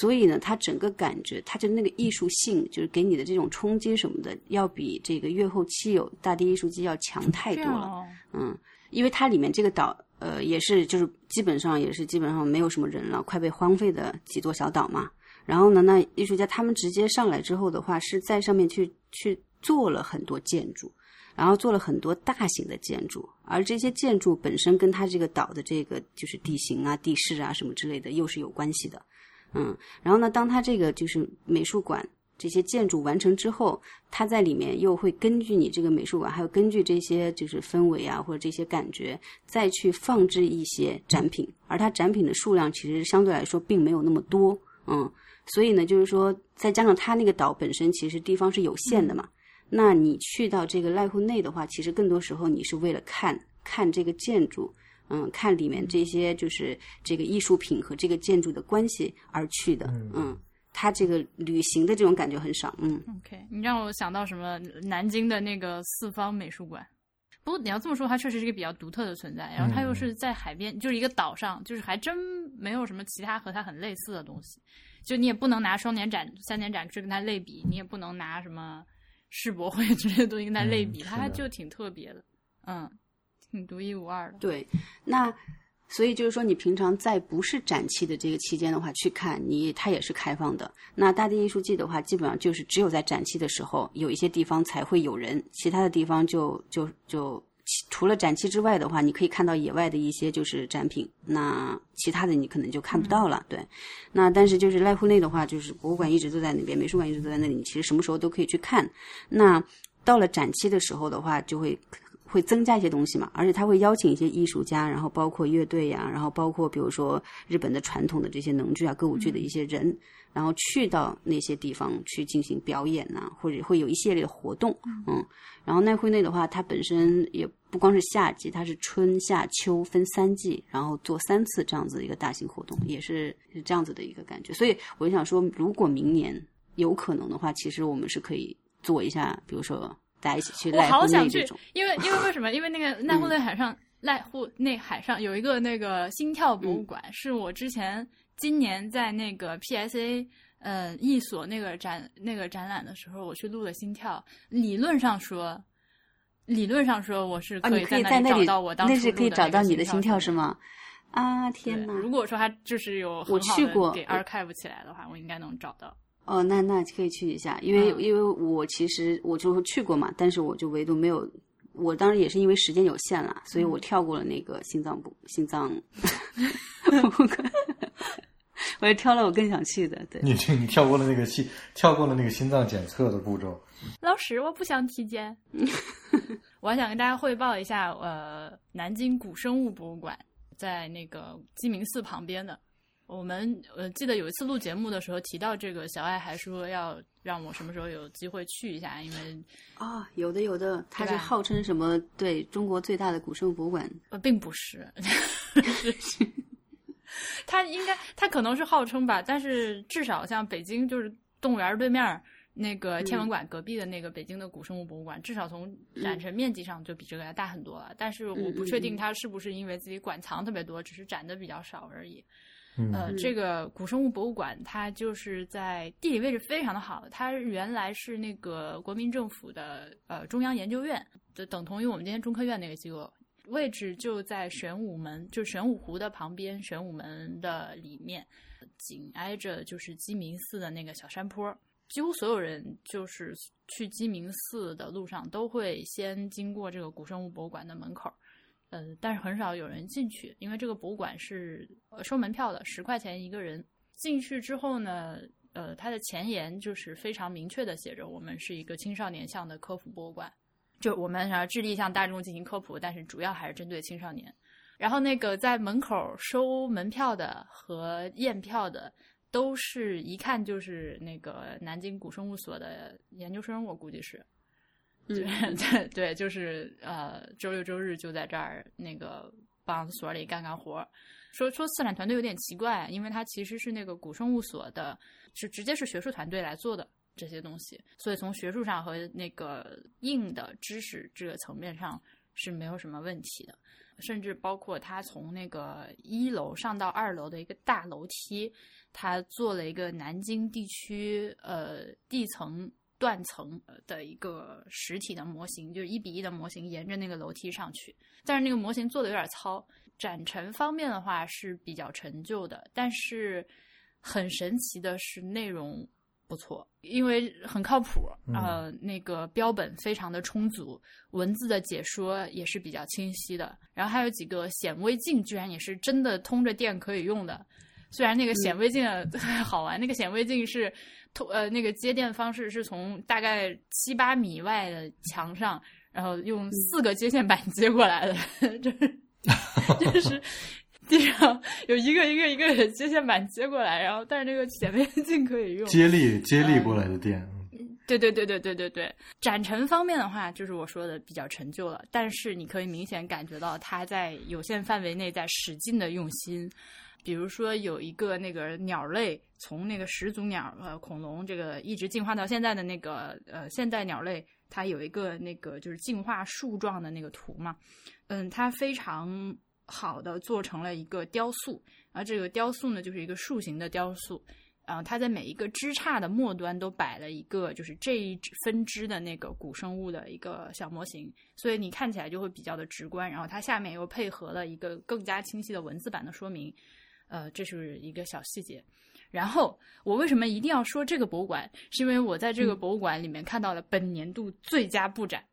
所以呢，它整个感觉，它就那个艺术性，就是给你的这种冲击什么的，要比这个月后期有大地艺术季要强太多了。嗯，因为它里面这个岛，呃，也是就是基本上也是基本上没有什么人了，快被荒废的几座小岛嘛。然后呢，那艺术家他们直接上来之后的话，是在上面去去。做了很多建筑，然后做了很多大型的建筑，而这些建筑本身跟它这个岛的这个就是地形啊、地势啊什么之类的又是有关系的，嗯，然后呢，当它这个就是美术馆这些建筑完成之后，它在里面又会根据你这个美术馆，还有根据这些就是氛围啊或者这些感觉，再去放置一些展品，而它展品的数量其实相对来说并没有那么多，嗯，所以呢，就是说再加上它那个岛本身其实地方是有限的嘛。那你去到这个濑户内的话，其实更多时候你是为了看看这个建筑，嗯，看里面这些就是这个艺术品和这个建筑的关系而去的，嗯，它这个旅行的这种感觉很少，嗯。OK，你让我想到什么？南京的那个四方美术馆。不过你要这么说，它确实是一个比较独特的存在。然后它又是在海边，就是一个岛上，就是还真没有什么其他和它很类似的东西。就你也不能拿双年展、三年展去跟它类比，你也不能拿什么。世博会 之类的东西跟它类比，它就挺特别的，嗯，挺独一无二的。对，那所以就是说，你平常在不是展期的这个期间的话，去看你它也是开放的。那大地艺术季的话，基本上就是只有在展期的时候，有一些地方才会有人，其他的地方就就就。除了展期之外的话，你可以看到野外的一些就是展品，那其他的你可能就看不到了。对，那但是就是濑户内的话，就是博物馆一直都在那边，美术馆一直都在那里，你其实什么时候都可以去看。那到了展期的时候的话，就会会增加一些东西嘛，而且他会邀请一些艺术家，然后包括乐队呀，然后包括比如说日本的传统的这些能剧啊、歌舞剧的一些人。然后去到那些地方去进行表演呐，或者会有一系列的活动，嗯，然后奈惠内的话，它本身也不光是夏季，它是春夏秋分三季，然后做三次这样子一个大型活动，也是是这样子的一个感觉。所以我就想说，如果明年有可能的话，其实我们是可以做一下，比如说大家一起去。因为因为为什么？因为那个奈户内海上奈户内海上有一个那个心跳博物馆，是我之前。今年在那个 PSA 呃一所那个展那个展览的时候，我去录了心跳。理论上说，理论上说我是可以在那里找到我当时可以找到你的心跳是吗？啊天哪！如果说他就是有我去过给 archive 起来的话，我应该能找到。哦，那那可以去一下，因为因为我其实我就去过嘛，但是我就唯独没有。我当时也是因为时间有限了，所以我跳过了那个心脏部心脏。我就挑了我更想去的。对，你你跳过了那个心，跳过了那个心脏检测的步骤。老师，我不想体检。我还想跟大家汇报一下，呃，南京古生物博物馆在那个鸡鸣寺旁边的。我们呃记得有一次录节目的时候提到这个，小爱还说要让我什么时候有机会去一下，因为啊，有的有的，它是号称什么对中国最大的古生物博物馆？呃，并不是，它应该它可能是号称吧，但是至少像北京就是动物园对面那个天文馆隔壁的那个北京的古生物博物馆，至少从展陈面积上就比这个要大很多了。但是我不确定它是不是因为自己馆藏特别多，只是展的比较少而已。呃，这个古生物博物馆，它就是在地理位置非常的好。它原来是那个国民政府的呃中央研究院，就等同于我们今天中科院那个机构，位置就在玄武门，就玄武湖的旁边，玄武门的里面，紧挨着就是鸡鸣寺的那个小山坡。几乎所有人就是去鸡鸣寺的路上，都会先经过这个古生物博物馆的门口。呃，但是很少有人进去，因为这个博物馆是呃收门票的，十块钱一个人。进去之后呢，呃，它的前言就是非常明确的写着，我们是一个青少年向的科普博物馆。就我们啊致力向大众进行科普，但是主要还是针对青少年。然后那个在门口收门票的和验票的，都是一看就是那个南京古生物所的研究生，我估计是。对对 对，就是呃，周六周日就在这儿那个帮所里干干活。说说策展团队有点奇怪，因为它其实是那个古生物所的，是直接是学术团队来做的这些东西，所以从学术上和那个硬的知识这个层面上是没有什么问题的。甚至包括他从那个一楼上到二楼的一个大楼梯，他做了一个南京地区呃地层断层的一个实体的模型，就是一比一的模型，沿着那个楼梯上去。但是那个模型做的有点糙。展陈方面的话是比较陈旧的，但是很神奇的是内容不错，因为很靠谱，呃，那个标本非常的充足，文字的解说也是比较清晰的。然后还有几个显微镜，居然也是真的通着电可以用的。虽然那个显微镜 好玩，那个显微镜是通呃那个接电方式是从大概七八米外的墙上，然后用四个接线板接过来的，就是。就是地上有一个一个一个接线板接过来，然后但是那个显微镜可以用接力接力过来的电。对对对对对对对，展陈方面的话，就是我说的比较陈旧了，但是你可以明显感觉到他在有限范围内在使劲的用心。比如说有一个那个鸟类，从那个始祖鸟呃恐龙这个一直进化到现在的那个呃现代鸟类，它有一个那个就是进化树状的那个图嘛。嗯，它非常好的做成了一个雕塑，而这个雕塑呢，就是一个树形的雕塑。啊，它在每一个枝杈的末端都摆了一个，就是这一分支的那个古生物的一个小模型，所以你看起来就会比较的直观。然后它下面又配合了一个更加清晰的文字版的说明，呃，这是一个小细节。然后我为什么一定要说这个博物馆？是因为我在这个博物馆里面看到了本年度最佳布展。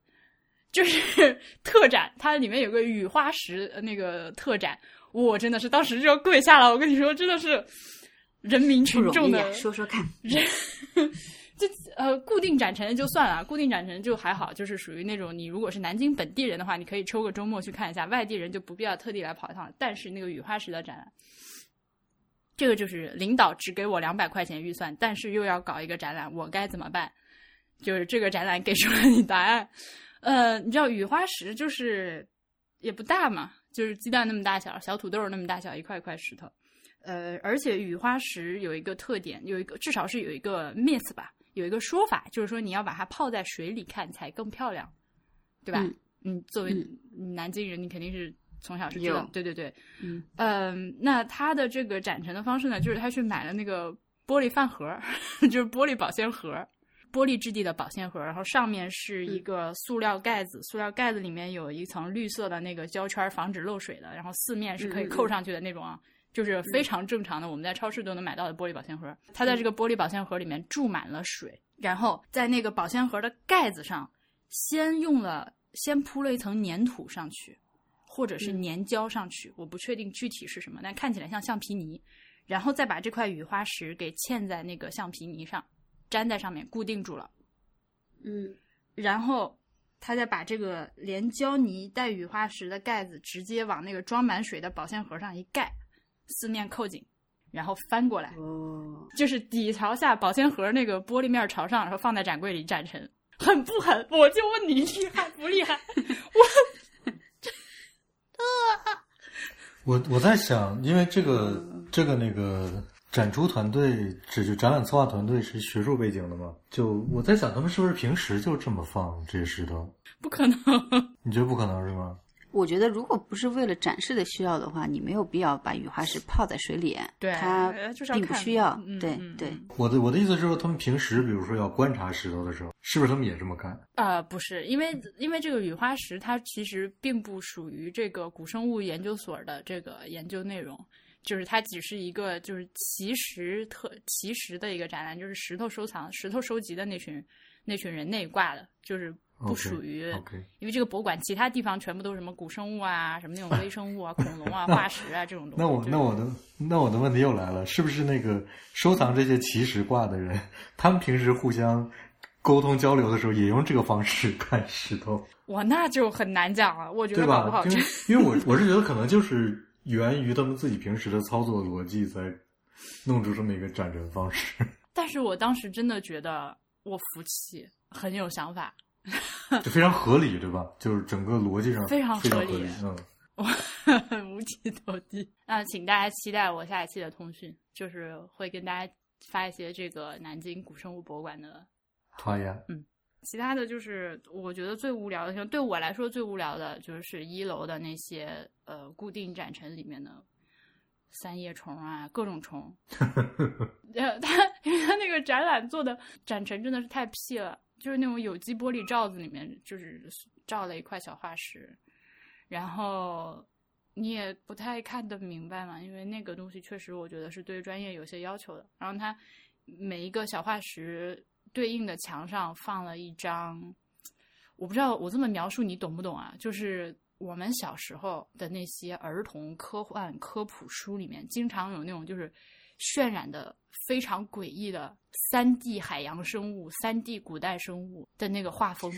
就是 特展，它里面有个雨花石那个特展，我真的是当时就要跪下了。我跟你说，真的是人民群众的说说看，人就呃固定展陈就算了，固定展陈就还好，就是属于那种你如果是南京本地人的话，你可以抽个周末去看一下，外地人就不必要特地来跑一趟。但是那个雨花石的展览，这个就是领导只给我两百块钱预算，但是又要搞一个展览，我该怎么办？就是这个展览给出了你答案。呃，你知道雨花石就是也不大嘛，就是鸡蛋那么大小，小土豆那么大小，一块一块石头。呃，而且雨花石有一个特点，有一个至少是有一个 miss 吧，有一个说法，就是说你要把它泡在水里看才更漂亮，对吧？嗯，作为南京人，你肯定是从小是知道，对对对，嗯，嗯，那他的这个展陈的方式呢，就是他去买了那个玻璃饭盒，就是玻璃保鲜盒。玻璃质地的保鲜盒，然后上面是一个塑料盖子，塑料盖子里面有一层绿色的那个胶圈，防止漏水的。然后四面是可以扣上去的那种啊，就是非常正常的，我们在超市都能买到的玻璃保鲜盒。它在这个玻璃保鲜盒里面注满了水，然后在那个保鲜盒的盖子上，先用了先铺了一层粘土上去，或者是粘胶上去，我不确定具体是什么，但看起来像橡皮泥，然后再把这块雨花石给嵌在那个橡皮泥上。粘在上面固定住了，嗯，然后他再把这个连胶泥带雨花石的盖子直接往那个装满水的保鲜盒上一盖，四面扣紧，然后翻过来，哦，就是底朝下，保鲜盒那个玻璃面朝上，然后放在展柜里展陈，狠不狠？我就问你厉害不厉害？我，啊，我我在想，因为这个这个那个。展出团队，这就展览策划团队是学术背景的嘛？就我在想，他们是不是平时就这么放这些石头？不可能，你觉得不可能是吗？我觉得，如果不是为了展示的需要的话，你没有必要把雨花石泡在水里。对，它并不需要。对对。我的我的意思是说，他们平时比如说要观察石头的时候，是不是他们也这么干？啊，不是，因为因为这个雨花石它其实并不属于这个古生物研究所的这个研究内容。就是它只是一个就是奇石特奇石的一个展览，就是石头收藏、石头收集的那群那群人内挂的，就是不属于。因为这个博物馆其他地方全部都是什么古生物啊，什么那种微生物啊、恐龙啊、化石啊这种东西。那我那我的那我的问题又来了，是不是那个收藏这些奇石挂的人，他们平时互相沟通交流的时候也用这个方式 看石头，哇，那就很难讲了。我觉得搞不好？吧因为我我是觉得可能就是源于他们自己平时的操作逻辑，在弄出这么一个展陈方式，但是我当时真的觉得我服气，很有想法。就非常合理，对吧？就是整个逻辑上非常合理合理理，嗯。五体投地。那请大家期待我下一期的通讯，就是会跟大家发一些这个南京古生物博物馆的。好呀，其他的就是我觉得最无聊的，像对我来说最无聊的就是一楼的那些呃固定展陈里面的三叶虫啊，各种虫。呃，他因为他那个展览做的展陈真的是太屁了，就是那种有机玻璃罩子里面就是罩了一块小化石，然后你也不太看得明白嘛，因为那个东西确实我觉得是对专业有些要求的。然后它每一个小化石对应的墙上放了一张，我不知道我这么描述你懂不懂啊？就是我们小时候的那些儿童科幻科普书里面，经常有那种就是渲染的非常诡异的三 D 海洋生物、三 D 古代生物的那个画风。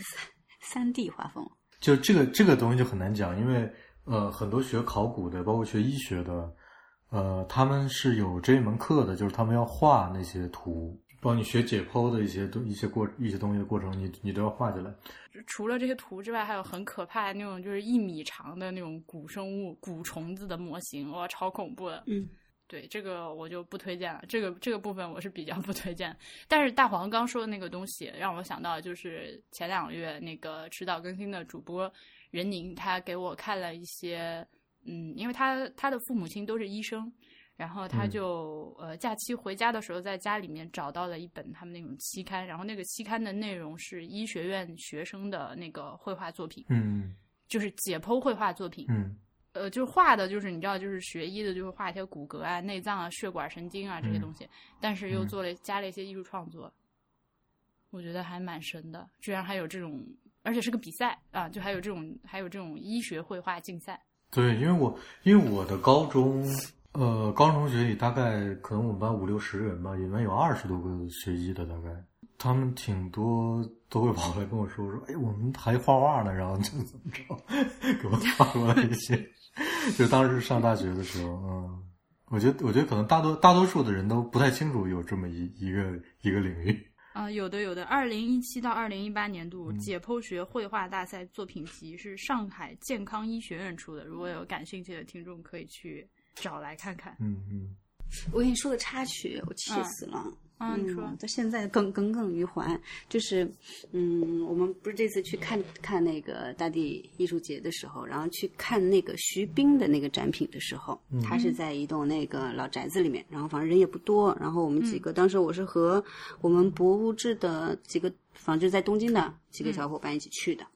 三 D 画风，就这个这个东西就很难讲，因为呃，很多学考古的，包括学医学的，呃，他们是有这一门课的，就是他们要画那些图，帮你学解剖的一些东一些过一些东西的过程，你你都要画下来。除了这些图之外，还有很可怕的那种，就是一米长的那种古生物、古虫子的模型，哇，超恐怖的。嗯，对，这个我就不推荐了。这个这个部分我是比较不推荐。但是大黄刚说的那个东西，让我想到就是前两个月那个迟早更新的主播任宁，他给我看了一些，嗯，因为他他的父母亲都是医生。然后他嗯就、呃假期回家的时候，在家里面找到了一本他们那种期刊，然后那个期刊的内容是医学院学生的那个绘画作品，嗯就是解剖绘画作品。嗯呃，就是画的，就是你知道，就是学医的，就会画一些骨骼啊、内脏啊、血管、神经啊这些嗯东西，但是又嗯做了加了一些艺术创作，我觉得还蛮神的，居然还有这种，而且是个比赛啊，就还有这种还有这种医学绘画竞赛。对，因为我因为我的高中，呃，高中同学里大概可能我们班五六十人吧，里面有二十多个学医的，大概他们挺多都会跑来跟我说说，哎，我们还画画呢，然后怎么怎么着，给我发过来一些，就当时上大学的时候，嗯，我觉得我觉得可能大多大多数的人都不太清楚有这么一一个一个领域，啊、有的有的，二零一七到二零一八年度嗯解剖学绘画大赛作品集是上海健康医学院出的，如果有感兴趣的听众可以去找来看看。嗯嗯。我跟你说个插曲，我气嗯死了。啊，你说，到现在耿耿耿于怀，就是，嗯，我们不是这次去看看那个大地艺术节的时候，然后去看那个徐冰的那个展品的时候，他是在一栋那个老宅子里面，然后反正人也不多，然后我们几个、当时我是和我们博物志的几个，反正就在东京的几个小伙伴一起去的，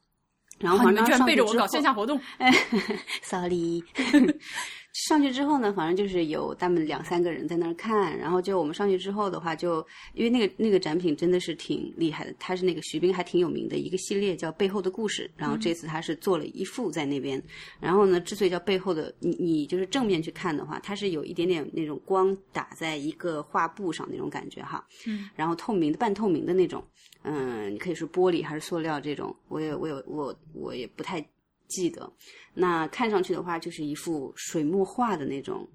然后啊，反正你们居然背着我搞线下活动，sorry，上去之后呢，反正就是有他们两三个人在那儿看，然后就我们上去之后的话就，因为那个那个展品真的是挺厉害的，它是那个徐冰还挺有名的一个系列叫《背后的故事》，然后这次他是做了一幅在那边，然后呢，之所以叫背后的，你你就是正面去看的话，它是有一点点那种光打在一个画布上那种感觉哈，嗯，然后透明的半透明的那种，嗯，你可以是玻璃还是塑料这种，我也我有我我也不太记得。那看上去的话，就是一幅水墨画的那种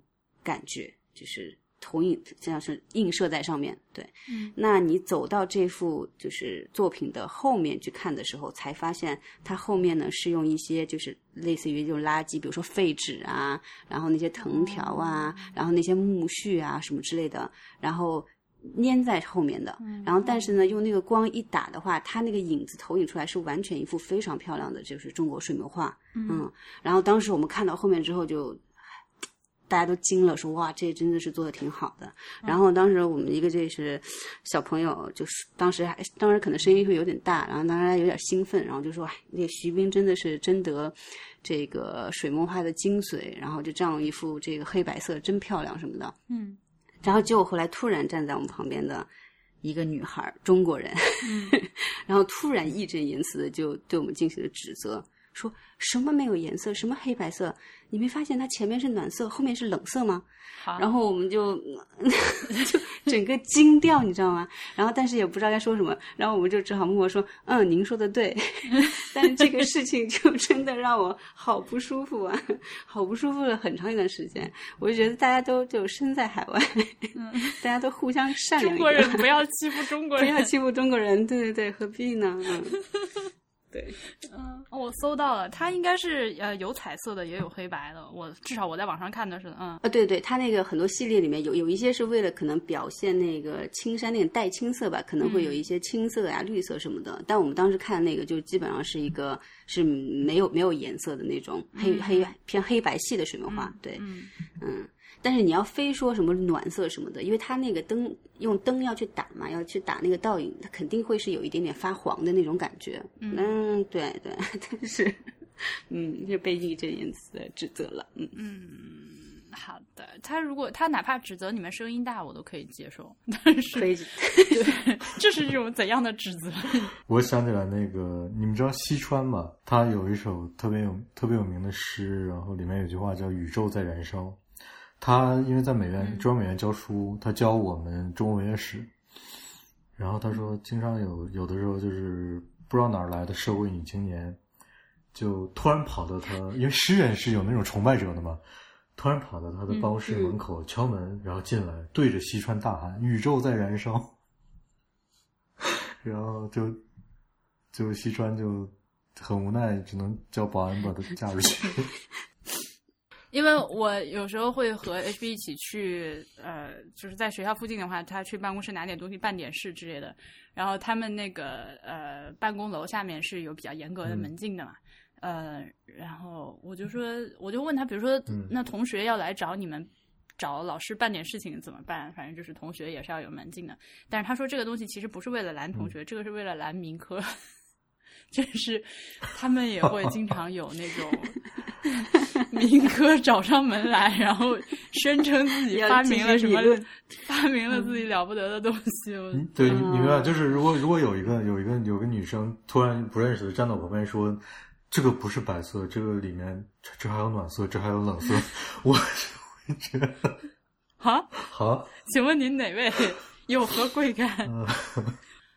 感觉，就是投影，像是映射在上面。对，嗯，那你走到这幅就是作品的后面去看的时候，才发现它后面呢是用一些就是类似于这种垃圾，比如说废纸啊，然后那些藤条啊，然后那些木絮啊什么之类的，然后。粘在后面的，然后但是呢，用那个光一打的话，它那个影子投影出来是完全一幅非常漂亮的，就是中国水墨画。嗯，然后当时我们看到后面之后就。大家都惊了，说哇，这真的是做的挺好的。然后当时我们一个这是小朋友，就是当时还当时可能声音会有点大，然后当时还有点兴奋，然后就说，哎，那个徐冰真的是真得这个水墨画的精髓，然后就这样一幅这个黑白色真漂亮什么的。嗯然后结果后来突然站在我们旁边的一个女孩，中国人，嗯。然后突然义正言辞的就对我们进行了指责，说什么没有颜色，什么黑白色？你没发现它前面是暖色，后面是冷色吗？好，然后我们就 就整个惊掉，你知道吗？然后但是也不知道该说什么，然后我们就只好默默说：“嗯，您说的对。”但是这个事情就真的让我好不舒服啊，好不舒服了很长一段时间。我就觉得大家都就身在海外，大家都互相善良，中国人不要欺负中国人，不要欺负中国人。对对对，何必呢？嗯，对，嗯，哦我搜到了，它应该是呃有彩色的，也有黑白的。我至少我在网上看的是，嗯，啊，对对，它那个很多系列里面有有一些是为了可能表现那个青山那种带青色吧，可能会有一些青色呀、绿色什么的。但我们当时看那个就基本上是一个是没有没有颜色的那种黑、黑偏黑白系的水墨画。对，嗯嗯。但是你要非说什么暖色什么的，因为它那个灯用灯要去打嘛，要去打那个倒影，它肯定会是有一点点发黄的那种感觉。嗯，对对，但是，嗯，就被义正言辞的指责了。嗯好的。他如果他哪怕指责你们声音大，我都可以接受。但是，可以，对，这是一种怎样的指责？我想起来那个，你们知道西川吗？他有一首特别有特别有名的诗，然后里面有句话叫“宇宙在燃烧”。他因为在美院中央美院教书，他教我们中国文学史，然后他说，经常有有的时候就是不知道哪儿来的社会女青年，就突然跑到他，因为诗人是有那种崇拜者的嘛，突然跑到他的办公室门口敲门，然后进来对着西川大喊：“宇宙在燃烧。”然后就就西川就很无奈，只能叫保安把他架出去。因为我有时候会和 HB 一起去，呃，就是在学校附近的话，他去办公室拿点东西、办点事之类的。然后他们那个呃办公楼下面是有比较严格的门禁的嘛，呃，然后我就说，我就问他，比如说，那同学要来找你们，找老师办点事情怎么办？反正就是同学也是要有门禁的。但是他说这个东西其实不是为了拦同学，这个是为了拦民科，就是他们也会经常有那种。民科找上门来，然后声称自己发明了什么，发明了自己了不得的东西。嗯、对，你明白？就是如果如果有一个有一个有个女生突然不认识的站到我旁边说：“这个不是白色，这个里面这这还有暖色，这还有冷色。”我会觉得好，好，请问您哪位？有何贵干？嗯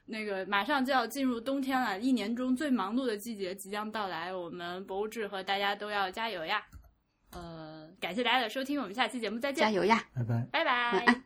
那个马上就要进入冬天了，一年中最忙碌的季节即将到来，我们博物志和大家都要加油呀！呃，感谢大家的收听，我们下期节目再见，加油呀！拜拜，拜拜。晚安